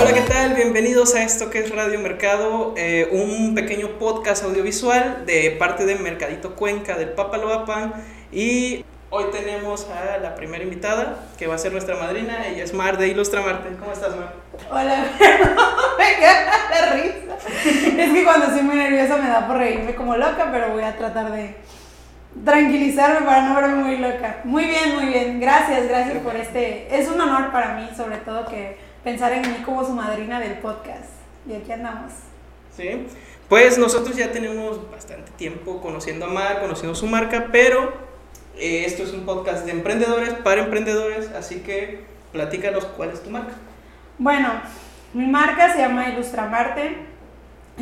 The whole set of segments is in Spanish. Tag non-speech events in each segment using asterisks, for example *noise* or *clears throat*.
Hola, ¿qué tal? Bienvenidos a esto que es Radio Mercado, eh, un pequeño podcast audiovisual de parte de Mercadito Cuenca del Papaloapan y hoy tenemos a la primera invitada que va a ser nuestra madrina, ella es Mar de Ilustra Marte. ¿Cómo estás, Mar? Hola, *laughs* me queda la risa. Es que cuando estoy muy nerviosa me da por reírme como loca, pero voy a tratar de tranquilizarme para no verme muy loca. Muy bien, muy bien. Gracias, gracias por este. Es un honor para mí, sobre todo que pensar en mí como su madrina del podcast. Y aquí andamos. Sí. Pues nosotros ya tenemos bastante tiempo conociendo a Mar, conociendo su marca, pero eh, esto es un podcast de emprendedores para emprendedores, así que platícanos cuál es tu marca. Bueno, mi marca se llama Ilustramarte.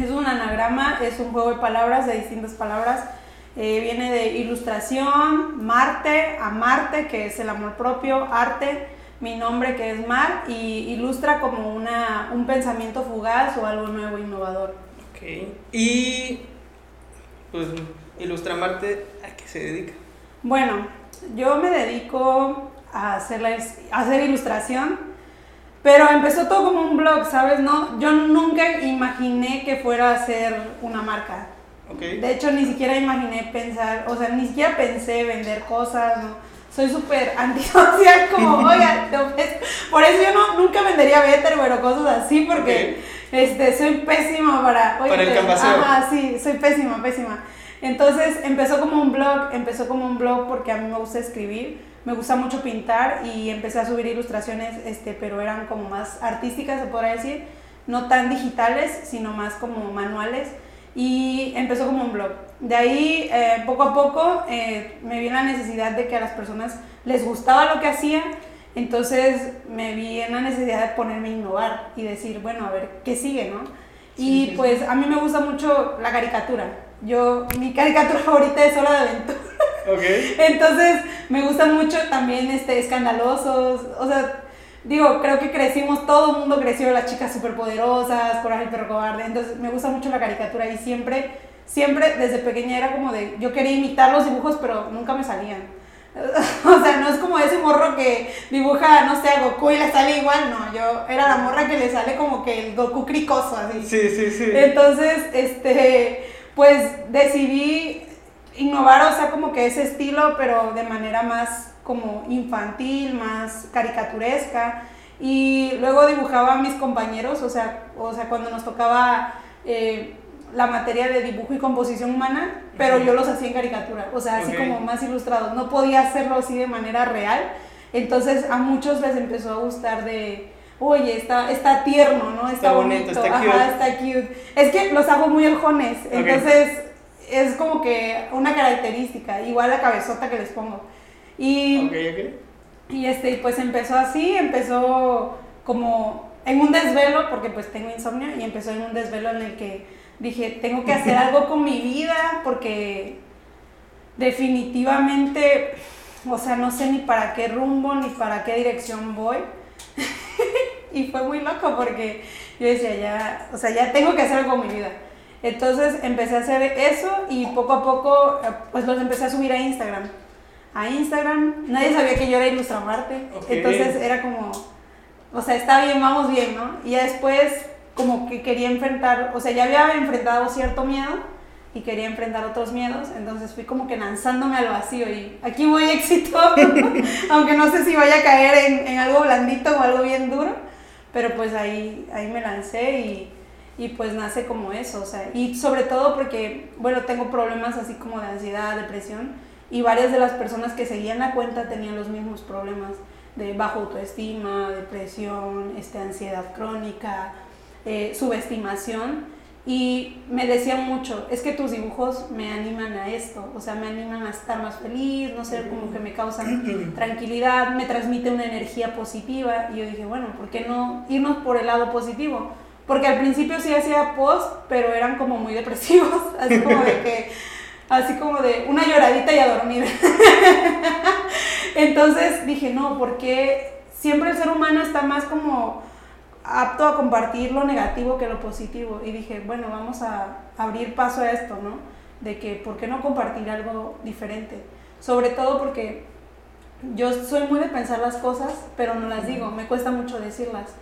Es un anagrama, es un juego de palabras, de distintas palabras. Eh, viene de ilustración, Marte, amarte, que es el amor propio, arte, mi nombre que es Mar, y ilustra como una, un pensamiento fugaz o algo nuevo, innovador. Ok. Y pues Ilustramarte, ¿a qué se dedica? Bueno, yo me dedico a hacer, la, a hacer ilustración, pero empezó todo como un blog, ¿sabes? No, yo nunca imaginé que fuera a ser una marca. Okay. De hecho, ni siquiera imaginé pensar, o sea, ni siquiera pensé vender cosas, ¿no? Soy súper antisocial, *laughs* como, oiga, ofrezco. Por eso yo no, nunca vendería Betterware o cosas así, porque este, soy pésima para... Para el te- canvaseo. Ajá, sí, soy pésima, pésima. Entonces empezó como un blog, empezó como un blog porque a mí me gusta escribir, me gusta mucho pintar y empecé a subir ilustraciones, este, pero eran como más artísticas, se podría decir, no tan digitales, sino más como manuales y empezó como un blog. De ahí, eh, poco a poco, eh, me vi en la necesidad de que a las personas les gustaba lo que hacía, entonces me vi en la necesidad de ponerme a innovar y decir, bueno, a ver, ¿qué sigue, no? Sí, y sí, sí. pues a mí me gusta mucho la caricatura. Yo, mi caricatura *laughs* favorita es Hora de Aventura. Ok. *laughs* Entonces, me gusta mucho también este, escandalosos. O sea, digo, creo que crecimos, todo el mundo creció, las chicas superpoderosas, Coraje el perro cobarde. Entonces, me gusta mucho la caricatura y siempre, siempre desde pequeña era como de, yo quería imitar los dibujos, pero nunca me salían. *laughs* O sea, no es como ese morro que dibuja, no sé, a Goku y le sale igual, no, yo era la morra que le sale como que el Goku cricoso, así. Sí, sí, sí. Entonces, este, pues decidí innovar, o sea, como que ese estilo, pero de manera más como infantil, más caricaturesca. Y luego dibujaba a mis compañeros, o sea, o sea cuando nos tocaba eh, la materia de dibujo y composición humana, pero yo los hacía en caricatura, o sea, así Ok. como más ilustrados. No podía hacerlo así de manera real. Entonces a muchos les empezó a gustar de, oye, está, está tierno, ¿no? Está, Está bonito, está Ajá, cute. está cute. Es que los hago muy ojones, entonces es como que una característica, igual la cabezota que les pongo. Y, Ok, ok. y este, pues empezó así, empezó como en un desvelo, porque pues tengo insomnio, y empezó en un desvelo en el que dije, tengo que hacer algo con mi vida, porque definitivamente, o sea, no sé ni para qué rumbo, ni para qué dirección voy. *laughs* y fue muy loco porque yo decía, ya, o sea, ya tengo que hacer algo con mi vida. Entonces empecé a hacer eso y poco a poco, eh, pues los empecé a subir a Instagram. A Instagram, nadie sabía que yo era Ilustramarte, Ok. entonces era como, o sea, está bien, vamos bien, ¿no? Y ya después como que quería enfrentar, o sea, ya había enfrentado cierto miedo y quería enfrentar otros miedos, entonces fui como que lanzándome al vacío y aquí voy *laughs* éxito, aunque no sé si vaya a caer en, en algo blandito o algo bien duro, pero pues ahí, ahí me lancé y, y pues nace como eso, o sea, y sobre todo porque, bueno, tengo problemas así como de ansiedad, depresión, y varias de las personas que seguían la cuenta tenían los mismos problemas de bajo autoestima, depresión, este, ansiedad crónica, eh, subestimación, y me decían mucho, es que tus dibujos me animan a esto, o sea, me animan a estar más feliz, no sé, como que me causan *clears throat* tranquilidad, me transmite una energía positiva, y yo dije, bueno, ¿por qué no irnos por el lado positivo? Porque al principio sí hacía post, pero eran como muy depresivos, *laughs* así como de que, así como de una lloradita y a dormir. *laughs* Entonces dije, no, porque siempre el ser humano está más como apto a compartir lo negativo que lo positivo. Y dije, bueno, vamos a abrir paso a esto, ¿no? De que, ¿por qué no compartir algo diferente? Sobre todo porque yo soy muy de pensar las cosas, pero no las digo, me cuesta mucho decirlas.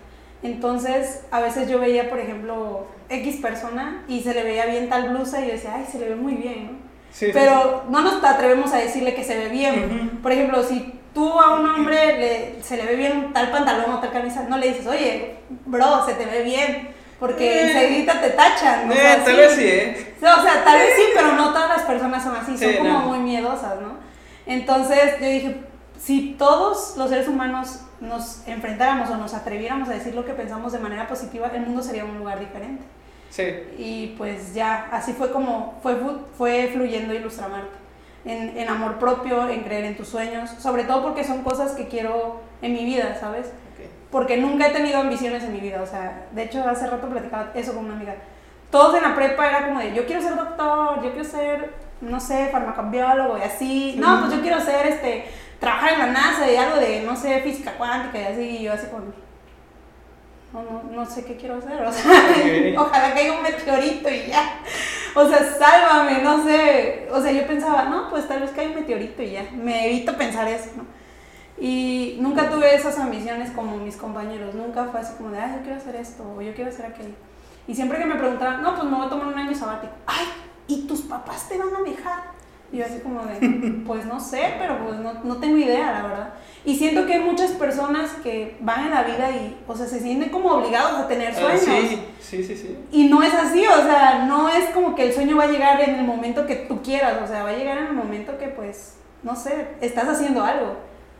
Entonces, a veces yo veía, por ejemplo, X persona y se le veía bien tal blusa y yo decía, ay, se le ve muy bien, ¿no? Sí, sí, Pero no nos atrevemos a decirle que se ve bien. Por ejemplo, si tú a un hombre le- se le ve bien tal pantalón o tal camisa, no le dices, oye, bro, se te ve bien. Porque Eh. enseguida te tachan. o Eh, sea, tal sí. vez sí, ¿eh? O sea, tal vez sí, pero no todas las personas son así, son como no. muy miedosas, ¿no? Entonces yo dije, si todos los seres humanos nos enfrentáramos o nos atreviéramos a decir lo que pensamos de manera positiva, el mundo sería un lugar diferente. Sí. Y pues ya, así fue como fue, fu- fue fluyendo Ilustramarte. En, en amor propio, en creer en tus sueños, sobre todo porque son cosas que quiero en mi vida, ¿sabes? Ok. porque nunca he tenido ambiciones en mi vida, o sea, de hecho hace rato platicaba eso con una amiga. Todos en la prepa era como de, yo quiero ser doctor, yo quiero ser, no sé, farmacobiólogo y así. No, pues yo quiero ser, este, trabajar en la NASA y algo de, no sé, física cuántica y así, y yo así como, no, no, no sé qué quiero hacer, o sea, Ok. *laughs* ojalá caiga un meteorito y ya. O sea, sálvame, no sé. O sea, yo pensaba, no, pues tal vez caiga un meteorito y ya. Me evito pensar eso, ¿no? Y nunca tuve esas ambiciones como mis compañeros. Nunca fue así como de, ay, yo quiero hacer esto o yo quiero hacer aquello. Y siempre que me preguntaban, no, pues me voy a tomar un año sabático. Ay, ¿y tus papás te van a dejar? Y yo así como de, pues no sé, pero pues no, no tengo idea, la verdad. Y siento que hay muchas personas que van en la vida y, o sea, se sienten como obligados a tener Ah, sueños. sí, sí, sí, sí. Y no es así, o sea, no es como que el sueño va a llegar en el momento que tú quieras, o sea, va a llegar en el momento que pues, no sé, estás haciendo algo.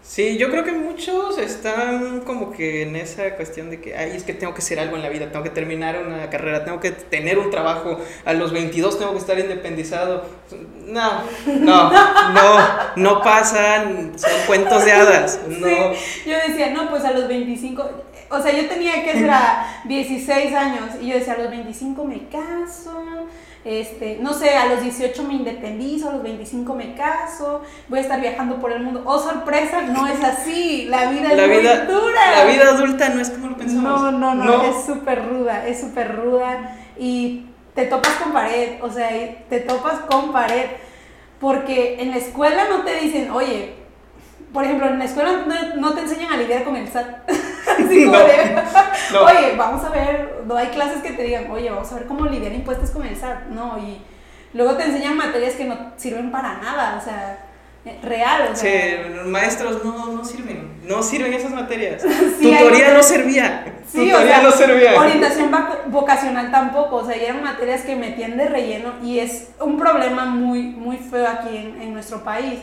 Sí, yo creo que muchos están como que en esa cuestión de que, ay, es que tengo que hacer algo en la vida, tengo que terminar una carrera, tengo que tener un trabajo, a los 22 tengo que estar independizado. No, no, *laughs* no, no pasan, son cuentos de hadas, *laughs* no. Sí, yo decía, no, pues a los 25, o sea, yo tenía que ser a 16 años y yo decía, a los 25 me caso, este, no sé, a los 18 me independizo, a los 25 me caso, voy a estar viajando por el mundo. Oh, sorpresa, no es así, la vida es La muy vida, dura. la vida adulta no es como lo pensamos. No, no, no, es súper ruda, es súper ruda y te topas con pared, o sea, te topas con pared, porque en la escuela no te dicen, oye, por ejemplo, en la escuela no, no te enseñan a lidiar con el SAT. *laughs* Así como de, no. oye, vamos a ver, no hay clases que te digan, oye, vamos a ver cómo lidiar impuestos con el SAT, no, y luego te enseñan materias que no sirven para nada, o sea, real, o sea. maestros no, no sirven, no sirven esas materias. *laughs* Sí, hay Tutoría no materias- servía, Sí, o tutoría sea, no servía. orientación vocacional tampoco, o sea, eran materias que metían de relleno y es un problema muy, muy feo aquí en, en nuestro país.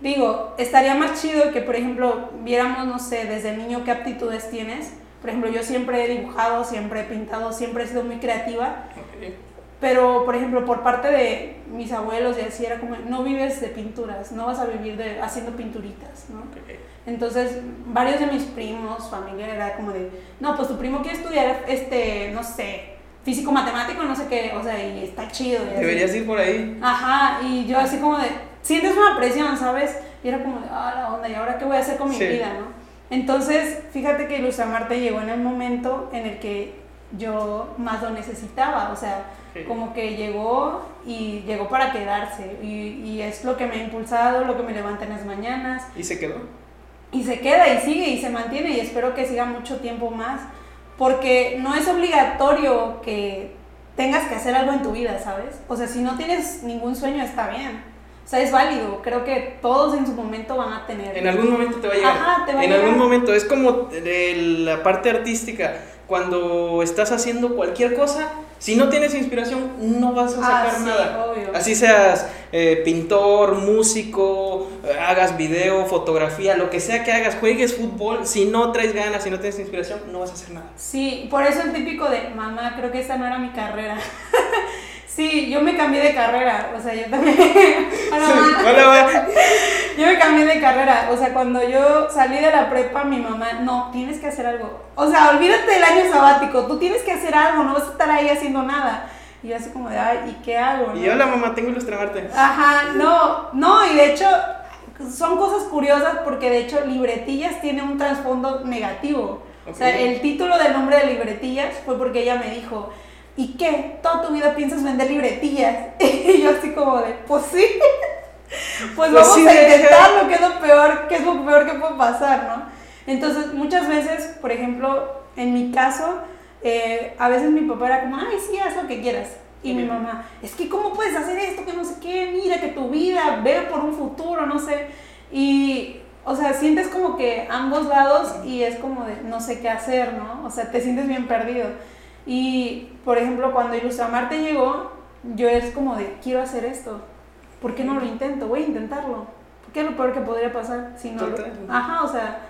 Digo, estaría más chido que, por ejemplo, viéramos, no sé, desde niño qué aptitudes tienes. Por ejemplo, yo siempre he dibujado, siempre he pintado, siempre he sido muy creativa. Pero, por ejemplo, por parte de mis abuelos y así era como, no vives de pinturas, no vas a vivir de haciendo pinturitas, ¿no? Ok. Entonces, varios de mis primos, familia, era como de, no, pues tu primo quiere estudiar, este, no sé, físico matemático, no sé qué, o sea, y está chido. y así. Deberías ir por ahí. Ajá, y yo así como de, sientes una presión, ¿sabes? Y era como de, ah, la onda, ¿y ahora qué voy a hacer con mi Sí. vida, no? Entonces, fíjate que Ilustramarte llegó en el momento en el que yo más lo necesitaba, o sea, Sí. como que llegó y llegó para quedarse, y, y es lo que me ha impulsado, lo que me levanta en las mañanas, ¿Y se quedó? y se queda y sigue y se mantiene y espero que siga mucho tiempo más porque no es obligatorio que tengas que hacer algo en tu vida, ¿sabes? O sea, si no tienes ningún sueño está bien. O sea, es válido. Creo que todos en su momento van a tener. En algún momento te va a llegar. Ajá, te va a en llegar. algún momento. Es como de la parte artística. Cuando estás haciendo cualquier cosa, si no tienes inspiración, no vas a Ah, sacar sí, nada. obvio. Así seas eh, pintor, músico, eh, hagas video, fotografía, lo que sea que hagas, juegues fútbol, si no traes ganas, si no tienes inspiración, no vas a hacer nada. Sí, por eso el típico de, mamá, creo que esta no era mi carrera. *laughs* sí, yo me cambié de carrera, o sea, yo también... Hola, mamá. Hola, va. Yo me cambié de carrera, o sea, cuando yo salí de la prepa, mi mamá, no, tienes que hacer algo. O sea, olvídate del año sabático, tú tienes que hacer algo, no vas a estar ahí haciendo nada. Y yo así como de, ay, ¿y qué hago? Y no? hola, mamá, tengo ilustramarte. Ajá, no, no, y de hecho son cosas curiosas porque de hecho libretillas tiene un trasfondo negativo. O sea, el título del nombre de libretillas fue porque ella me dijo, ¿y qué? ¿Toda tu vida piensas vender libretillas? *laughs* Y yo así como de, pues sí. *laughs* Pues, Pues vamos sí, a intentarlo, que es lo peor, que es lo peor que puede pasar, ¿no? Entonces, muchas veces, por ejemplo, en mi caso, eh, a veces mi papá era como, ay, sí, haz lo que quieras. Y mi mamá, es que ¿cómo puedes hacer esto? Que no sé qué, mira que tu vida, ve por un futuro, no sé. Y, o sea, sientes como que ambos lados y es como de no sé qué hacer, ¿no? O sea, te sientes bien perdido. Y, por ejemplo, cuando Ilustramarte llegó, yo es como de, quiero hacer esto. ¿Por qué no lo intento? Voy a intentarlo. ¿Qué es lo peor que podría pasar si no Ajá, o sea,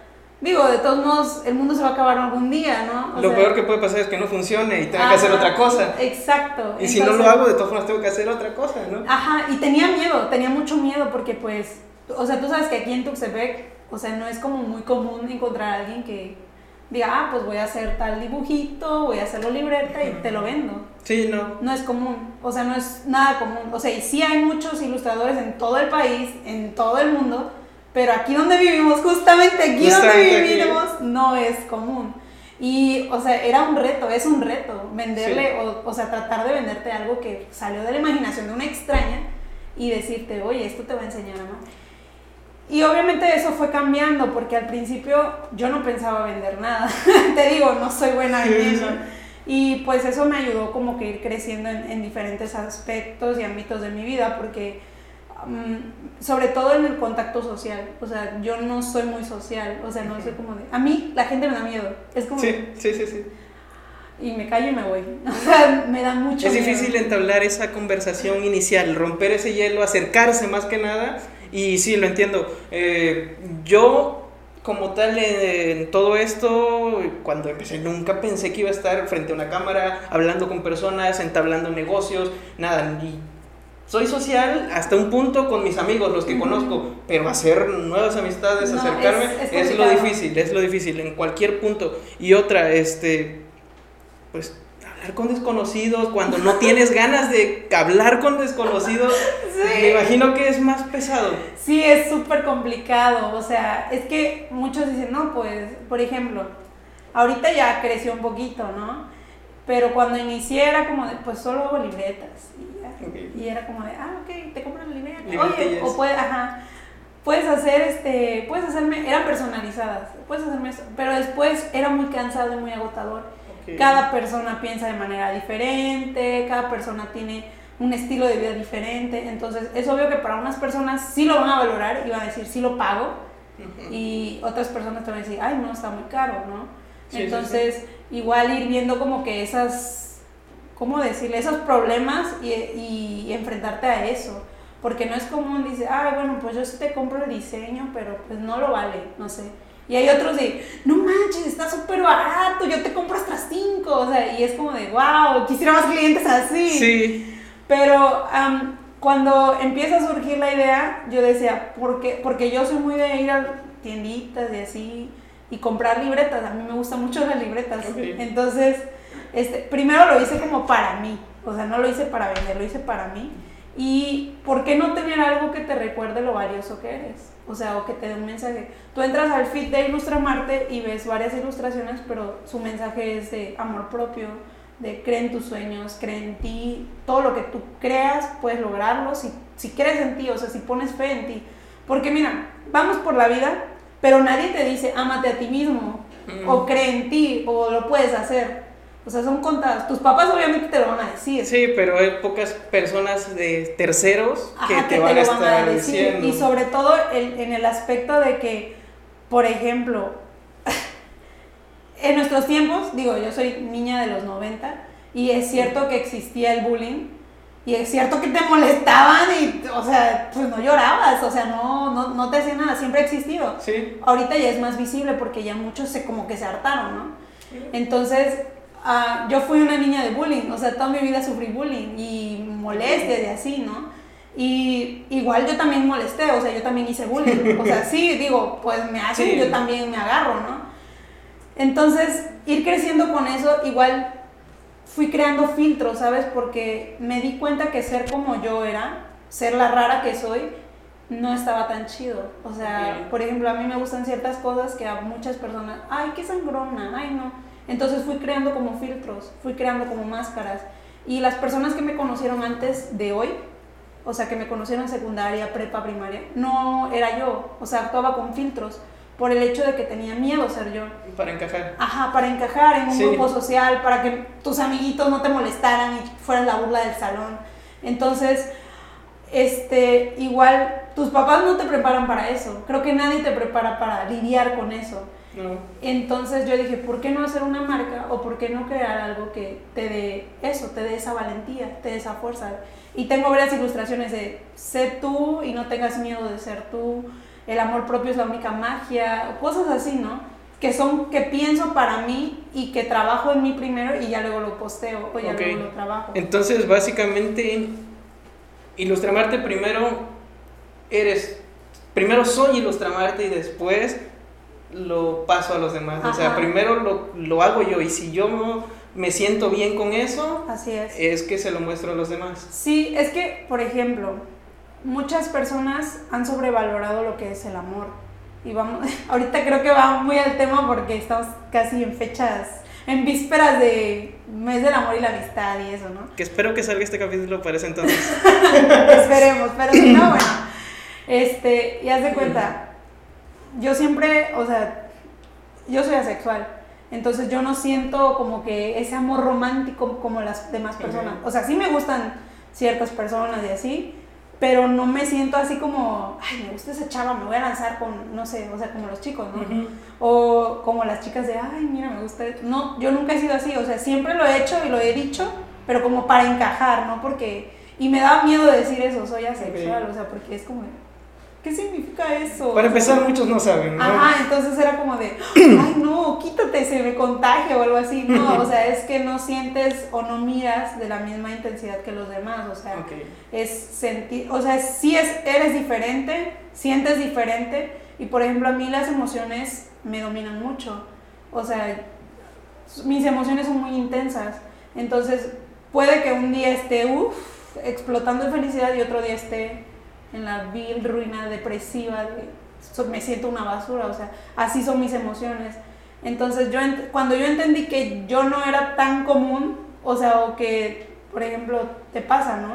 digo, de todos modos, el mundo se va a acabar algún día, ¿no? lo peor que puede pasar es que no funcione y tenga que hacer otra cosa. Exacto. Y si no lo hago, de todas formas tengo que hacer otra cosa, ¿no? Ajá, y tenía miedo, tenía mucho miedo porque pues, o sea, tú sabes que aquí en Tuxtepec, o sea, no es como muy común encontrar a alguien que diga, ah, pues voy a hacer tal dibujito, voy a hacerlo libreta y te lo vendo. Sí, no. No es común, o sea, no es nada común. O sea, y sí hay muchos ilustradores en todo el país, en todo el mundo, pero aquí donde vivimos, justamente aquí donde vivimos, no es común. Y, o sea, era un reto, es un reto, venderle, o, o sea, tratar de venderte algo que salió de la imaginación de una extraña y decirte, oye, esto te va a enseñar a más. Y obviamente eso fue cambiando porque al principio yo no pensaba vender nada. *laughs* Te digo, no soy buena vendiendo. Y pues eso me ayudó como que ir creciendo en, diferentes aspectos y ámbitos de mi vida porque mm, sobre todo en el contacto social. O sea, yo no soy muy social. O sea, no soy como de... A mí la gente me da miedo. Es como... Sí, sí, sí, sí. Y me callo y me voy. *laughs* O sea, me da mucho Es difícil entablar esa conversación inicial, romper ese hielo, acercarse más que nada y sí, lo entiendo. Eh, yo, como tal, en, todo esto, cuando empecé, nunca pensé que iba a estar frente a una cámara, hablando con personas, entablando negocios, nada. Ni soy social hasta un punto con mis amigos, los que conozco, pero hacer nuevas amistades, acercarme, es, lo difícil, es lo difícil, en cualquier punto. Y otra, este, pues con desconocidos, cuando no tienes *laughs* ganas de hablar con desconocidos, me imagino que es más pesado. Sí, es súper complicado. O sea, es que muchos dicen, no, pues, por ejemplo, ahorita ya creció un poquito, ¿no? Pero cuando inicié era como de, pues solo hago libretas. Y, era como de, ah, ok, te compro la libreta. Oye, o puedes, ajá, puedes hacer este, puedes hacerme, eran personalizadas, puedes hacerme eso. Pero después era muy cansado y muy agotador cada persona piensa de manera diferente, cada persona tiene un estilo de vida diferente, entonces es obvio que para unas personas sí lo van a valorar y van a decir sí lo pago y otras personas te van a decir, ay no, está muy caro, ¿no? entonces igual ir viendo como que esas, ¿cómo decirle? Esos problemas y, y enfrentarte a eso porque no es común, dice, ay, bueno, pues yo sí te compro el diseño, pero pues no lo vale, no sé. Y hay otros de, no manches, está súper barato, yo te compro hasta cinco. O sea, y es como de, wow, quisiera más clientes así. Sí. Pero cuando empieza a surgir la idea, yo decía, ¿por qué? Porque yo soy muy de ir a tienditas y así y comprar libretas. A mí me gustan mucho las libretas. Entonces, este, primero lo hice como para mí. O sea, no lo hice para vender, lo hice para mí. ¿Y por qué no tener algo que te recuerde lo valioso que eres? O sea, o que te dé un mensaje. Tú entras al feed de Ilustramarte y ves varias ilustraciones, pero su mensaje es de amor propio, de cree en tus sueños, cree en ti, todo lo que tú creas puedes lograrlo si, si crees en ti, o sea, si pones fe en ti. Porque mira, vamos por la vida, pero nadie te dice, ámate a ti mismo, o cree en ti, o lo puedes hacer. O sea, son contadas. Tus papás obviamente te lo van a decir. Sí, pero hay pocas personas de terceros que, te, van a estar diciendo. Y sobre todo en el aspecto de que, por ejemplo, *laughs* en nuestros tiempos, digo, yo soy niña de los 90 y es cierto que existía el bullying y es cierto que te molestaban y, o sea, pues no llorabas, o sea, no, no, no te hacía nada, siempre ha existido. Sí. Ahorita ya es más visible porque ya muchos se como que se hartaron, ¿no? Entonces, Ah, yo fui una niña de bullying, o sea, toda mi vida sufrí bullying y molestia de así, ¿no? Y igual yo también molesté, o sea, yo también hice bullying, *laughs* o sea, sí, digo, pues me hacen, yo también me agarro, ¿no? Entonces, ir creciendo con eso, igual fui creando filtros, ¿sabes? Porque me di cuenta que ser como yo era, ser la rara que soy, no estaba tan chido. O sea, por ejemplo, a mí me gustan ciertas cosas que a muchas personas, ay, qué sangrona, ay, no entonces fui creando como filtros, fui creando como máscaras. Y las personas que me conocieron antes de hoy, o sea, que me conocieron en secundaria, prepa, primaria, no era yo, o sea, actuaba con filtros. por el hecho de que tenía miedo ser yo. Para encajar. Ajá, para encajar en un Sí. grupo social, para que tus amiguitos no te molestaran y fueras la burla del salón. Entonces, este, igual, tus papás no te preparan para eso. Creo que nadie te prepara para lidiar con eso. No. Entonces yo dije, ¿por qué no hacer una marca o por qué no crear algo que te dé eso, te dé esa valentía, te dé esa fuerza? Y tengo varias ilustraciones de sé tú y no tengas miedo de ser tú, el amor propio es la única magia, cosas así, ¿no? Que son, que pienso para mí y que trabajo en mí primero y ya luego lo posteo o ya luego lo trabajo. Entonces, básicamente, Ilustramarte primero eres. Primero soy Ilustramarte y después lo paso a los demás. O sea, Ajá. primero lo, lo hago yo y si yo no me siento bien con eso, Así es. es que se lo muestro a los demás. Sí, es que, por ejemplo, muchas personas han sobrevalorado lo que es el amor. Y vamos, *laughs* ahorita creo que va muy al tema porque estamos casi en fechas, en vísperas de mes del amor y la amistad y eso, ¿no? Que espero que salga este capítulo para ese entonces. *laughs* Esperemos, pero si no, *clears throat* bueno. Este, y haz de cuenta, yo siempre, o sea, yo soy asexual, entonces yo no siento como que ese amor romántico como las demás personas. O sea, sí me gustan ciertas personas y así, pero no me siento así como, ay, me gusta esa chava, me voy a lanzar con, no sé, o sea, como los chicos, ¿no? O como las chicas de, ay, mira, me gusta. esto". No, yo nunca he sido así, o sea, siempre lo he hecho y lo he dicho, pero como para encajar, ¿no? Porque, y me da miedo decir eso, soy asexual, o sea, porque es como, ¿qué significa eso? Para empezar, muchos no saben, ¿no? Ajá, entonces era como de, ay, no, quítate, se me contagia o algo así. No, *laughs* o sea, es que no sientes o no miras de la misma intensidad que los demás, o sea, es sentir, o sea, sí es, eres diferente, sientes diferente y por ejemplo a mí las emociones me dominan mucho, o sea, mis emociones son muy intensas, entonces puede que un día esté, uff, explotando de felicidad y otro día esté en la vil ruina depresiva, de, so- me siento una basura, o sea, así son mis emociones. Entonces yo cuando yo entendí que yo no era tan común, o sea, o que, por ejemplo, te pasa, ¿no?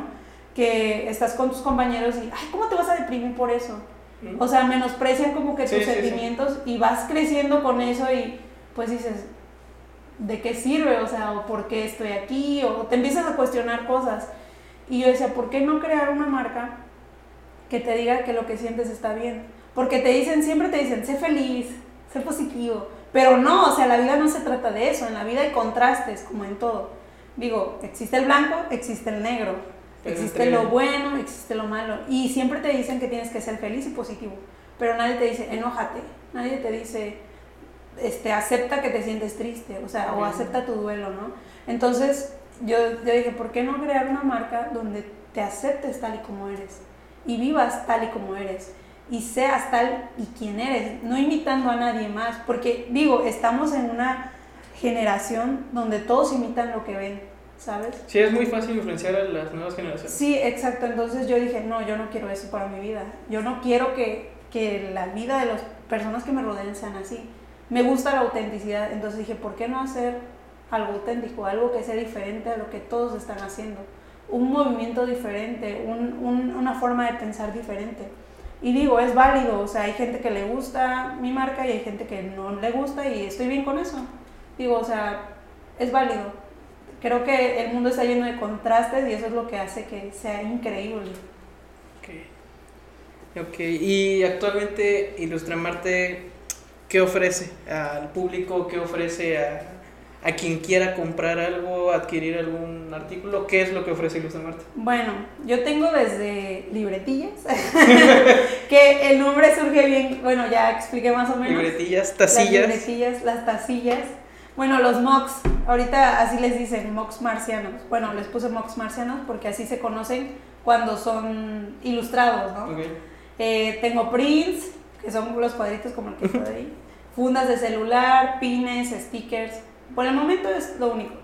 Que estás con tus compañeros y, ay, ¿cómo te vas a deprimir por eso? O sea, menosprecian como que Sí, tus sí, sí. sentimientos y vas creciendo con eso y pues dices, ¿de qué sirve? O sea, ¿o por qué estoy aquí? O te empiezas a cuestionar cosas. Y yo decía, ¿por qué no crear una marca que te diga que lo que sientes está bien? Porque te dicen, siempre te dicen, sé feliz, sé positivo. Pero no, o sea, la vida no se trata de eso. En la vida hay contrastes, como en todo. Digo, existe el blanco, existe el negro. Existe lo bueno, existe lo malo. Y siempre te dicen que tienes que ser feliz y positivo. Pero nadie te dice, enójate. Nadie te dice, este, acepta que te sientes triste. O sea, o acepta tu duelo, ¿no? Entonces, yo, yo dije, ¿por qué no crear una marca donde te aceptes tal y como eres? Y vivas tal y como eres. Y seas tal y quien eres. No imitando a nadie más. Porque, digo, estamos en una generación donde todos imitan lo que ven, ¿sabes? Sí, es muy fácil influenciar a las nuevas generaciones. Sí, exacto. Entonces yo dije, no, yo no quiero eso para mi vida. Yo no quiero que, que la vida de las personas que me rodeen sean así. Me gusta la autenticidad. Entonces dije, ¿por qué no hacer algo auténtico? Algo que sea diferente a lo que todos están haciendo. Un movimiento diferente, un- un- una forma de pensar diferente. Y digo, es válido. O sea, hay gente que le gusta mi marca y hay gente que no le gusta y estoy bien con eso. Digo, o sea, es válido creo que el mundo está lleno de contrastes y eso es lo que hace que sea increíble. Ok. Ok, y actualmente Ilustramarte, ¿qué ofrece al público? ¿Qué ofrece a, a quien quiera comprar algo, adquirir algún artículo? ¿Qué es lo que ofrece Ilustramarte? Bueno, yo tengo desde libretillas, *laughs* que el nombre surge bien, bueno, ya expliqué más o menos. Libretillas, Las tacillas. libretillas, las tacillas. Bueno, los mocks, ahorita así les dicen, mocks marcianos. Bueno, les puse mocks marcianos porque así se conocen cuando son ilustrados, ¿no? Ok. Eh, tengo prints, que son los cuadritos como el que está ahí. *laughs* Fundas de celular, pines, stickers. Por el momento es lo único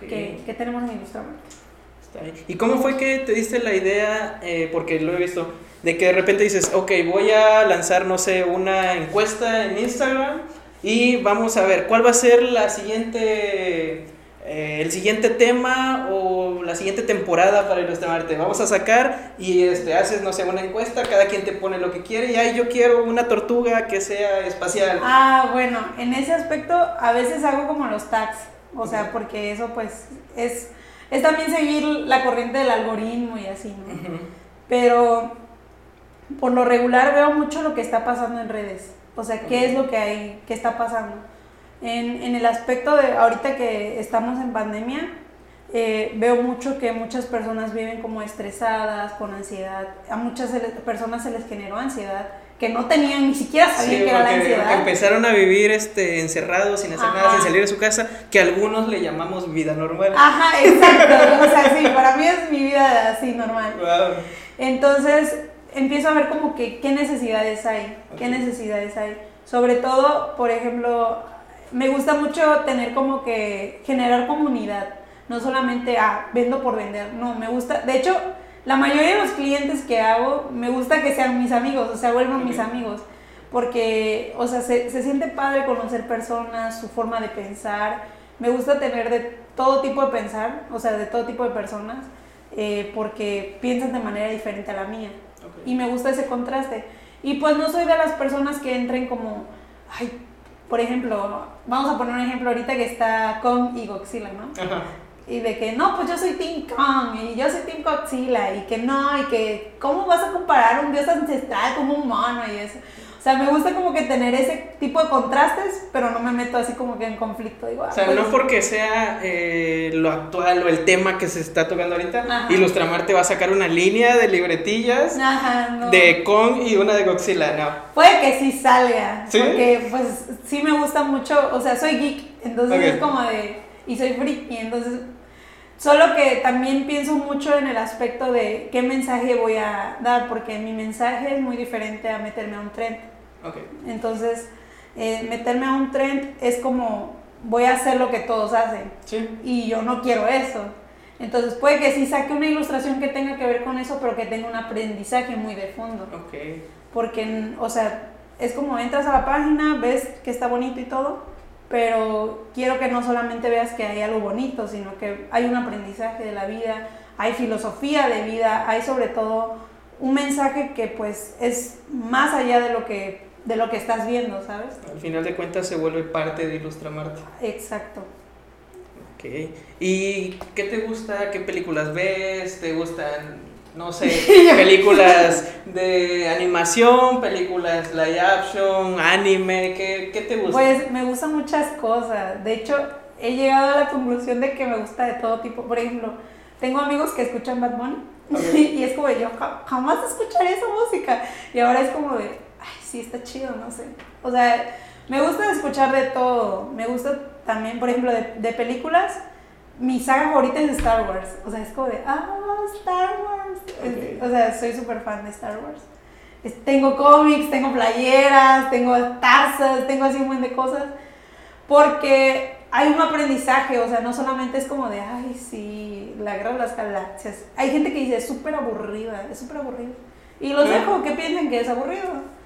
que, que tenemos en. Está bien. ¿Y cómo fue que te diste la idea, eh, porque lo he visto, de que de repente dices, ok, voy a lanzar, no sé, una encuesta en Instagram y vamos a ver cuál va a ser la siguiente eh, el siguiente tema o la siguiente temporada para ilustrarte. Vamos a sacar y este, haces, no sé, una encuesta, cada quien te pone lo que quiere y ahí yo quiero una tortuga que sea espacial. Ah, bueno, en ese aspecto a veces hago como los tags, o sea, porque eso pues es, es también seguir la corriente del algoritmo y así, ¿no? Pero por lo regular veo mucho lo que está pasando en redes, o sea, qué es lo que hay, qué está pasando. En, en el aspecto de ahorita que estamos en pandemia, eh, veo mucho que muchas personas viven como estresadas, con ansiedad. A muchas personas se les generó ansiedad que no tenían, ni siquiera sabían que era la ansiedad. Empezaron a vivir este, encerrados, sin hacer nada, sin salir de su casa, que algunos le llamamos vida normal. Ajá, exacto. o sea, sí, para mí es mi vida así normal. Entonces, empiezo a ver como que qué necesidades hay, qué necesidades hay. Sobre todo, por ejemplo, me gusta mucho tener como que generar comunidad, no solamente a ah, vendo por vender, no, me gusta, de hecho, la mayoría de los clientes que hago, me gusta que sean mis amigos, o sea, vuelvan mis amigos, porque, o sea, se, se, siente padre conocer personas, su forma de pensar, me gusta tener de todo tipo de pensar, o sea, de todo tipo de personas, eh, porque piensan de manera diferente a la mía, y me gusta ese contraste, y pues no soy de las personas que entren como, ay, por ejemplo, vamos a poner un ejemplo ahorita que está Kong y Godzilla, ¿no? Y de que no, pues yo soy Team Kong y yo soy Team Godzilla y que no, y que cómo vas a comparar un dios ancestral como un mono y eso. O sea, me gusta como que tener ese tipo de contrastes, pero no me meto así como que en conflicto. Digo, o sea, ah, no pues porque sea eh, lo actual o el tema que se está tocando ahorita, Ilustramar te va a sacar una línea de libretillas de Kong y una de Godzilla, no. Puede que sí salga, porque pues sí me gusta mucho, o sea, soy geek, entonces es como de, y soy friki, entonces Solo que también pienso mucho en el aspecto de qué mensaje voy a dar, porque mi mensaje es muy diferente a meterme a un trend. Okay. Entonces, eh, meterme a un trend es como voy a hacer lo que todos hacen. Sí. Y yo no quiero eso. Entonces puede que sí saque una ilustración que tenga que ver con eso, pero que tenga un aprendizaje muy de fondo. Okay. Porque, o sea, es como entras a la página, ves que está bonito y todo, pero quiero que no solamente veas que hay algo bonito, sino que hay un aprendizaje de la vida, hay filosofía de vida, hay sobre todo un mensaje que pues es más allá de lo que, de lo que estás viendo, ¿sabes? Al final de cuentas se vuelve parte de Ilustramarte. Exacto. Ok. ¿Y qué te gusta? ¿Qué películas ves? ¿Te gustan no sé, *laughs* películas de animación, películas live action, anime, ¿qué, ¿qué, te gusta? Pues me gustan muchas cosas. De hecho, he llegado a la conclusión de que me gusta de todo tipo. Por ejemplo, tengo amigos que escuchan Bad Bunny *laughs* y es como yo jamás escucharé esa música. Y ahora es como de, sí, está chido, no sé. O sea, me gusta escuchar de todo. Me gusta también, por ejemplo, de, de películas mi saga favorita es Star Wars. O sea, es como de, ah, Star Wars. o sea, soy súper fan de Star Wars. tengo cómics, tengo playeras, tengo tazas, tengo así un montón de cosas. Porque hay un aprendizaje, o sea, no solamente es como de, ay, sí, la guerra de las galaxias. Hay gente que dice, es súper aburrida, es súper aburrida. Y los dejo que piensen que es aburrido.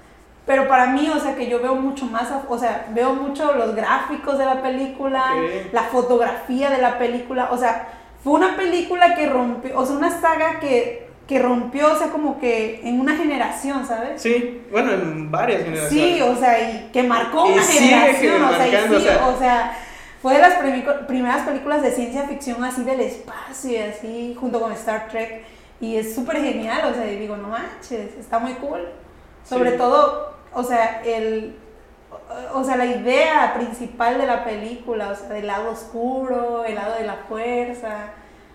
Pero para mí, o sea, que yo veo mucho más, o sea, veo mucho los gráficos de la película, la fotografía de la película, o sea, fue una película que rompió, o sea, una saga que, que rompió, o sea, como que en una generación, ¿sabes? Sí, bueno, en varias generaciones. Sí, o sea, y que marcó una generación, o sea, y sí, o sea, fue de las primeras películas de ciencia ficción así del espacio y así, junto con Star Trek, y es súper genial, o sea, y digo, no manches, está muy cool. Sobre todo o sea, el, o sea, la idea principal de la película, o sea, del lado oscuro, el lado de la fuerza,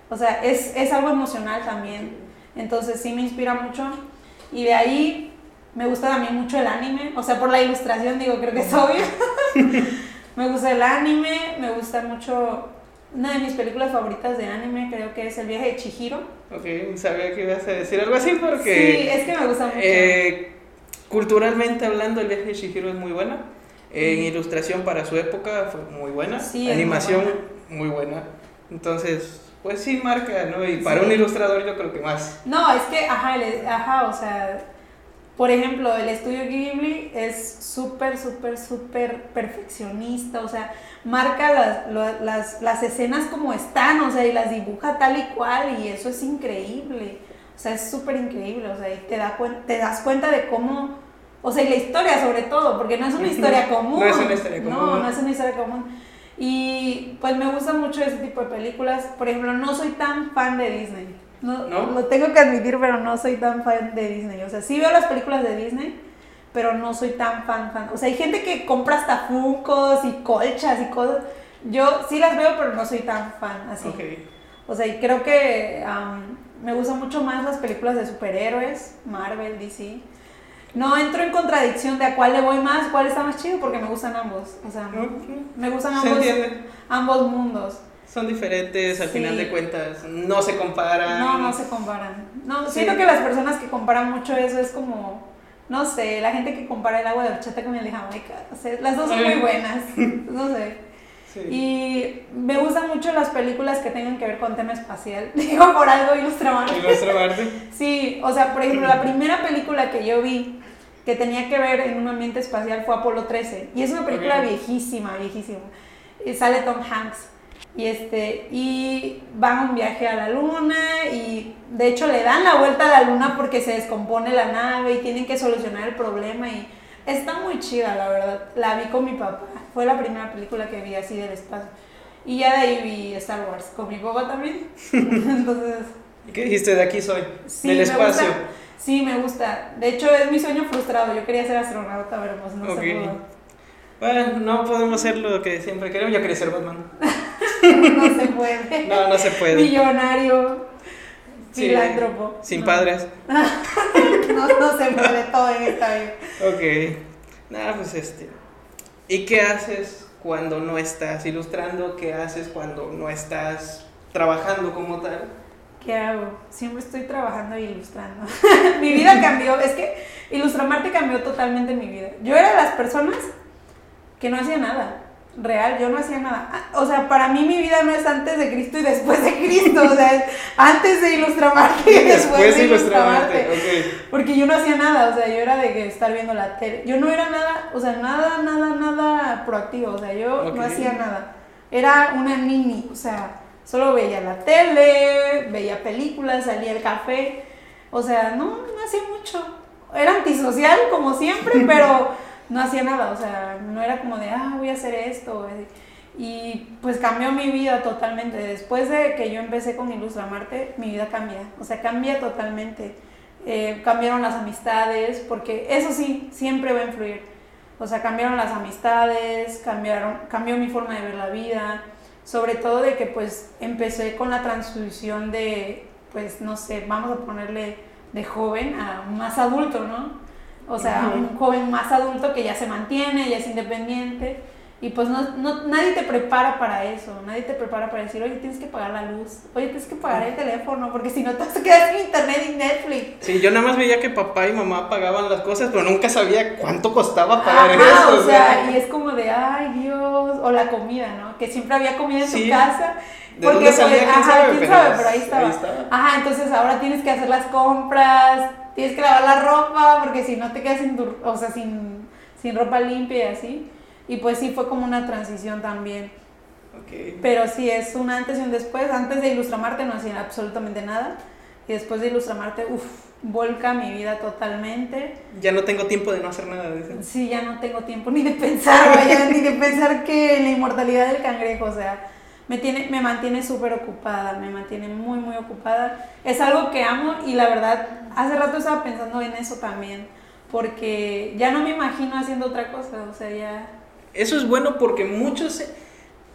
o sea, es, es algo emocional también. Entonces sí me inspira mucho. Y de ahí me gusta también mucho el anime, o sea, por la ilustración digo, creo que es obvio. *laughs* me gusta el anime, me gusta mucho una de mis películas favoritas de anime creo que es El viaje de Chihiro. Ok, sabía que ibas a decir algo así porque... Sí, es que me gusta mucho. Eh, Culturalmente hablando, el viaje de Shihiro es muy buena. En ilustración para su época fue muy buena. Animación muy buena. Entonces, pues sí marca, ¿no? Y para un ilustrador yo creo que más. No, es que, ajá, ajá, o sea, por ejemplo, el estudio Ghibli es súper, súper, súper perfeccionista, o sea, marca las, las, las, escenas como están, o sea, y las dibuja tal y cual, y eso es increíble, o sea, es súper increíble, o sea, y te, da te das cuenta de cómo, o sea, y la historia sobre todo, porque no es una historia común. *laughs* no es una historia común. No, no es una historia común. Y pues me gusta mucho ese tipo de películas, por ejemplo, no soy tan fan de Disney. No, Lo tengo que admitir, pero no soy tan fan de Disney. O sea, sí veo las películas de Disney, pero no soy tan fan, fan. O sea, hay gente que compra hasta funcos y colchas y cosas. Yo sí las veo, pero no soy tan fan así. O sea, y creo que me gustan mucho más las películas de superhéroes, Marvel, DC. No entro en contradicción de a cuál le voy más, cuál está más chido, porque me gustan ambos. O sea, me gustan ambos, ambos mundos son diferentes al final de cuentas, no se comparan. No, no se comparan. No, siento que las personas que comparan mucho eso es como, no sé, la gente que compara el agua de horchata con el de Jamaica, o sea, las dos son muy buenas, no sé. *laughs* Y me gustan mucho las películas que tengan que ver con tema espacial. *laughs* Digo, por algo Ilustra Marte. Ilustra Sí, o sea, por ejemplo, la primera película que yo vi que tenía que ver en un ambiente espacial fue Apolo 13. Y es una película viejísima, viejísima. Y sale Tom Hanks. Y, este, y van a un viaje a la luna y de hecho le dan la vuelta a la luna porque se descompone la nave y tienen que solucionar el problema y está muy chida la verdad. La vi con mi papá, fue la primera película que vi así del espacio. Y ya de ahí vi Star Wars con mi papá también. *laughs* Entonces... ¿Y qué dijiste? De aquí soy, del espacio. sí, me gusta. De hecho es mi sueño frustrado. Yo quería ser astronauta, pero pues no sé Bueno, no podemos ser lo que siempre queremos. Yo quería ser Batman. *laughs* no se puede. No, no se puede. Millonario, filántropo. Sin padres. *laughs* no, no se puede todo en esta vida. Ok. Nada, pues este. ¿Y qué haces cuando no estás ilustrando? ¿Qué haces cuando no estás trabajando como tal? ¿Qué hago? Siempre estoy trabajando e ilustrando. *laughs* mi vida cambió. Es que Ilustramarte cambió totalmente mi vida. Yo era de las personas que no hacía nada real, yo no hacía nada. O sea, para mí mi vida no es antes de Cristo y después de Cristo, o sea, *laughs* antes de Ilustramarte y después, de Ilustramarte. Porque yo no hacía nada, o sea, yo era de estar viendo la tele. Yo no era nada, o sea, nada, nada, nada proactivo, o sea, yo no hacía nada. Era una mini, o sea, solo veía la tele, veía películas, salía al café, o sea, no, no hacía mucho. Era antisocial como siempre, *laughs* pero no hacía nada, o sea, no era como de, ah, voy a hacer esto. Y pues cambió mi vida totalmente. Después de que yo empecé con Ilustramarte, mi vida cambia, o sea, cambia totalmente. Eh, cambiaron las amistades, porque eso sí, siempre va a influir. O sea, cambiaron las amistades, cambiaron, cambió mi forma de ver la vida, sobre todo de que pues empecé con la transición de, pues no sé, vamos a ponerle de joven a más adulto, ¿no? O sea, un joven más adulto que ya se mantiene, ya es independiente. Y pues no, no, nadie te prepara para eso, nadie te prepara para decir, oye, tienes que pagar la luz, oye, tienes que pagar el teléfono, porque si no te vas a quedar sin internet y Netflix. Sí, yo nada más veía que papá y mamá pagaban las cosas, pero nunca sabía cuánto costaba pagar eso. O sea, y es como de, ay Dios, o la comida, ¿no? Que siempre había comida en tu casa. ¿De porque, dónde salía? Pues, ajá, ¿quién sabe? Pero ahí estaba. ahí estaba. Ajá, entonces ahora tienes que hacer las compras, tienes que lavar la ropa porque si no te quedas sin, o sea, sin, sin ropa limpia y así. Y pues sí fue como una transición también. Okay. Pero sí es un antes y un después. Antes de Ilustramarte no hacía absolutamente nada. Y después de Ilustramarte, uff, volca mi vida totalmente. Ya no tengo tiempo de no hacer nada, dicen. Sí, ya no tengo tiempo ni de pensar, vaya, *laughs* ni de pensar que la inmortalidad del cangrejo, o sea, me, tiene, me mantiene súper ocupada, me mantiene muy, muy ocupada. Es algo que amo y la verdad, hace rato estaba pensando en eso también, porque ya no me imagino haciendo otra cosa, o sea, ya... Eso es bueno porque muchos,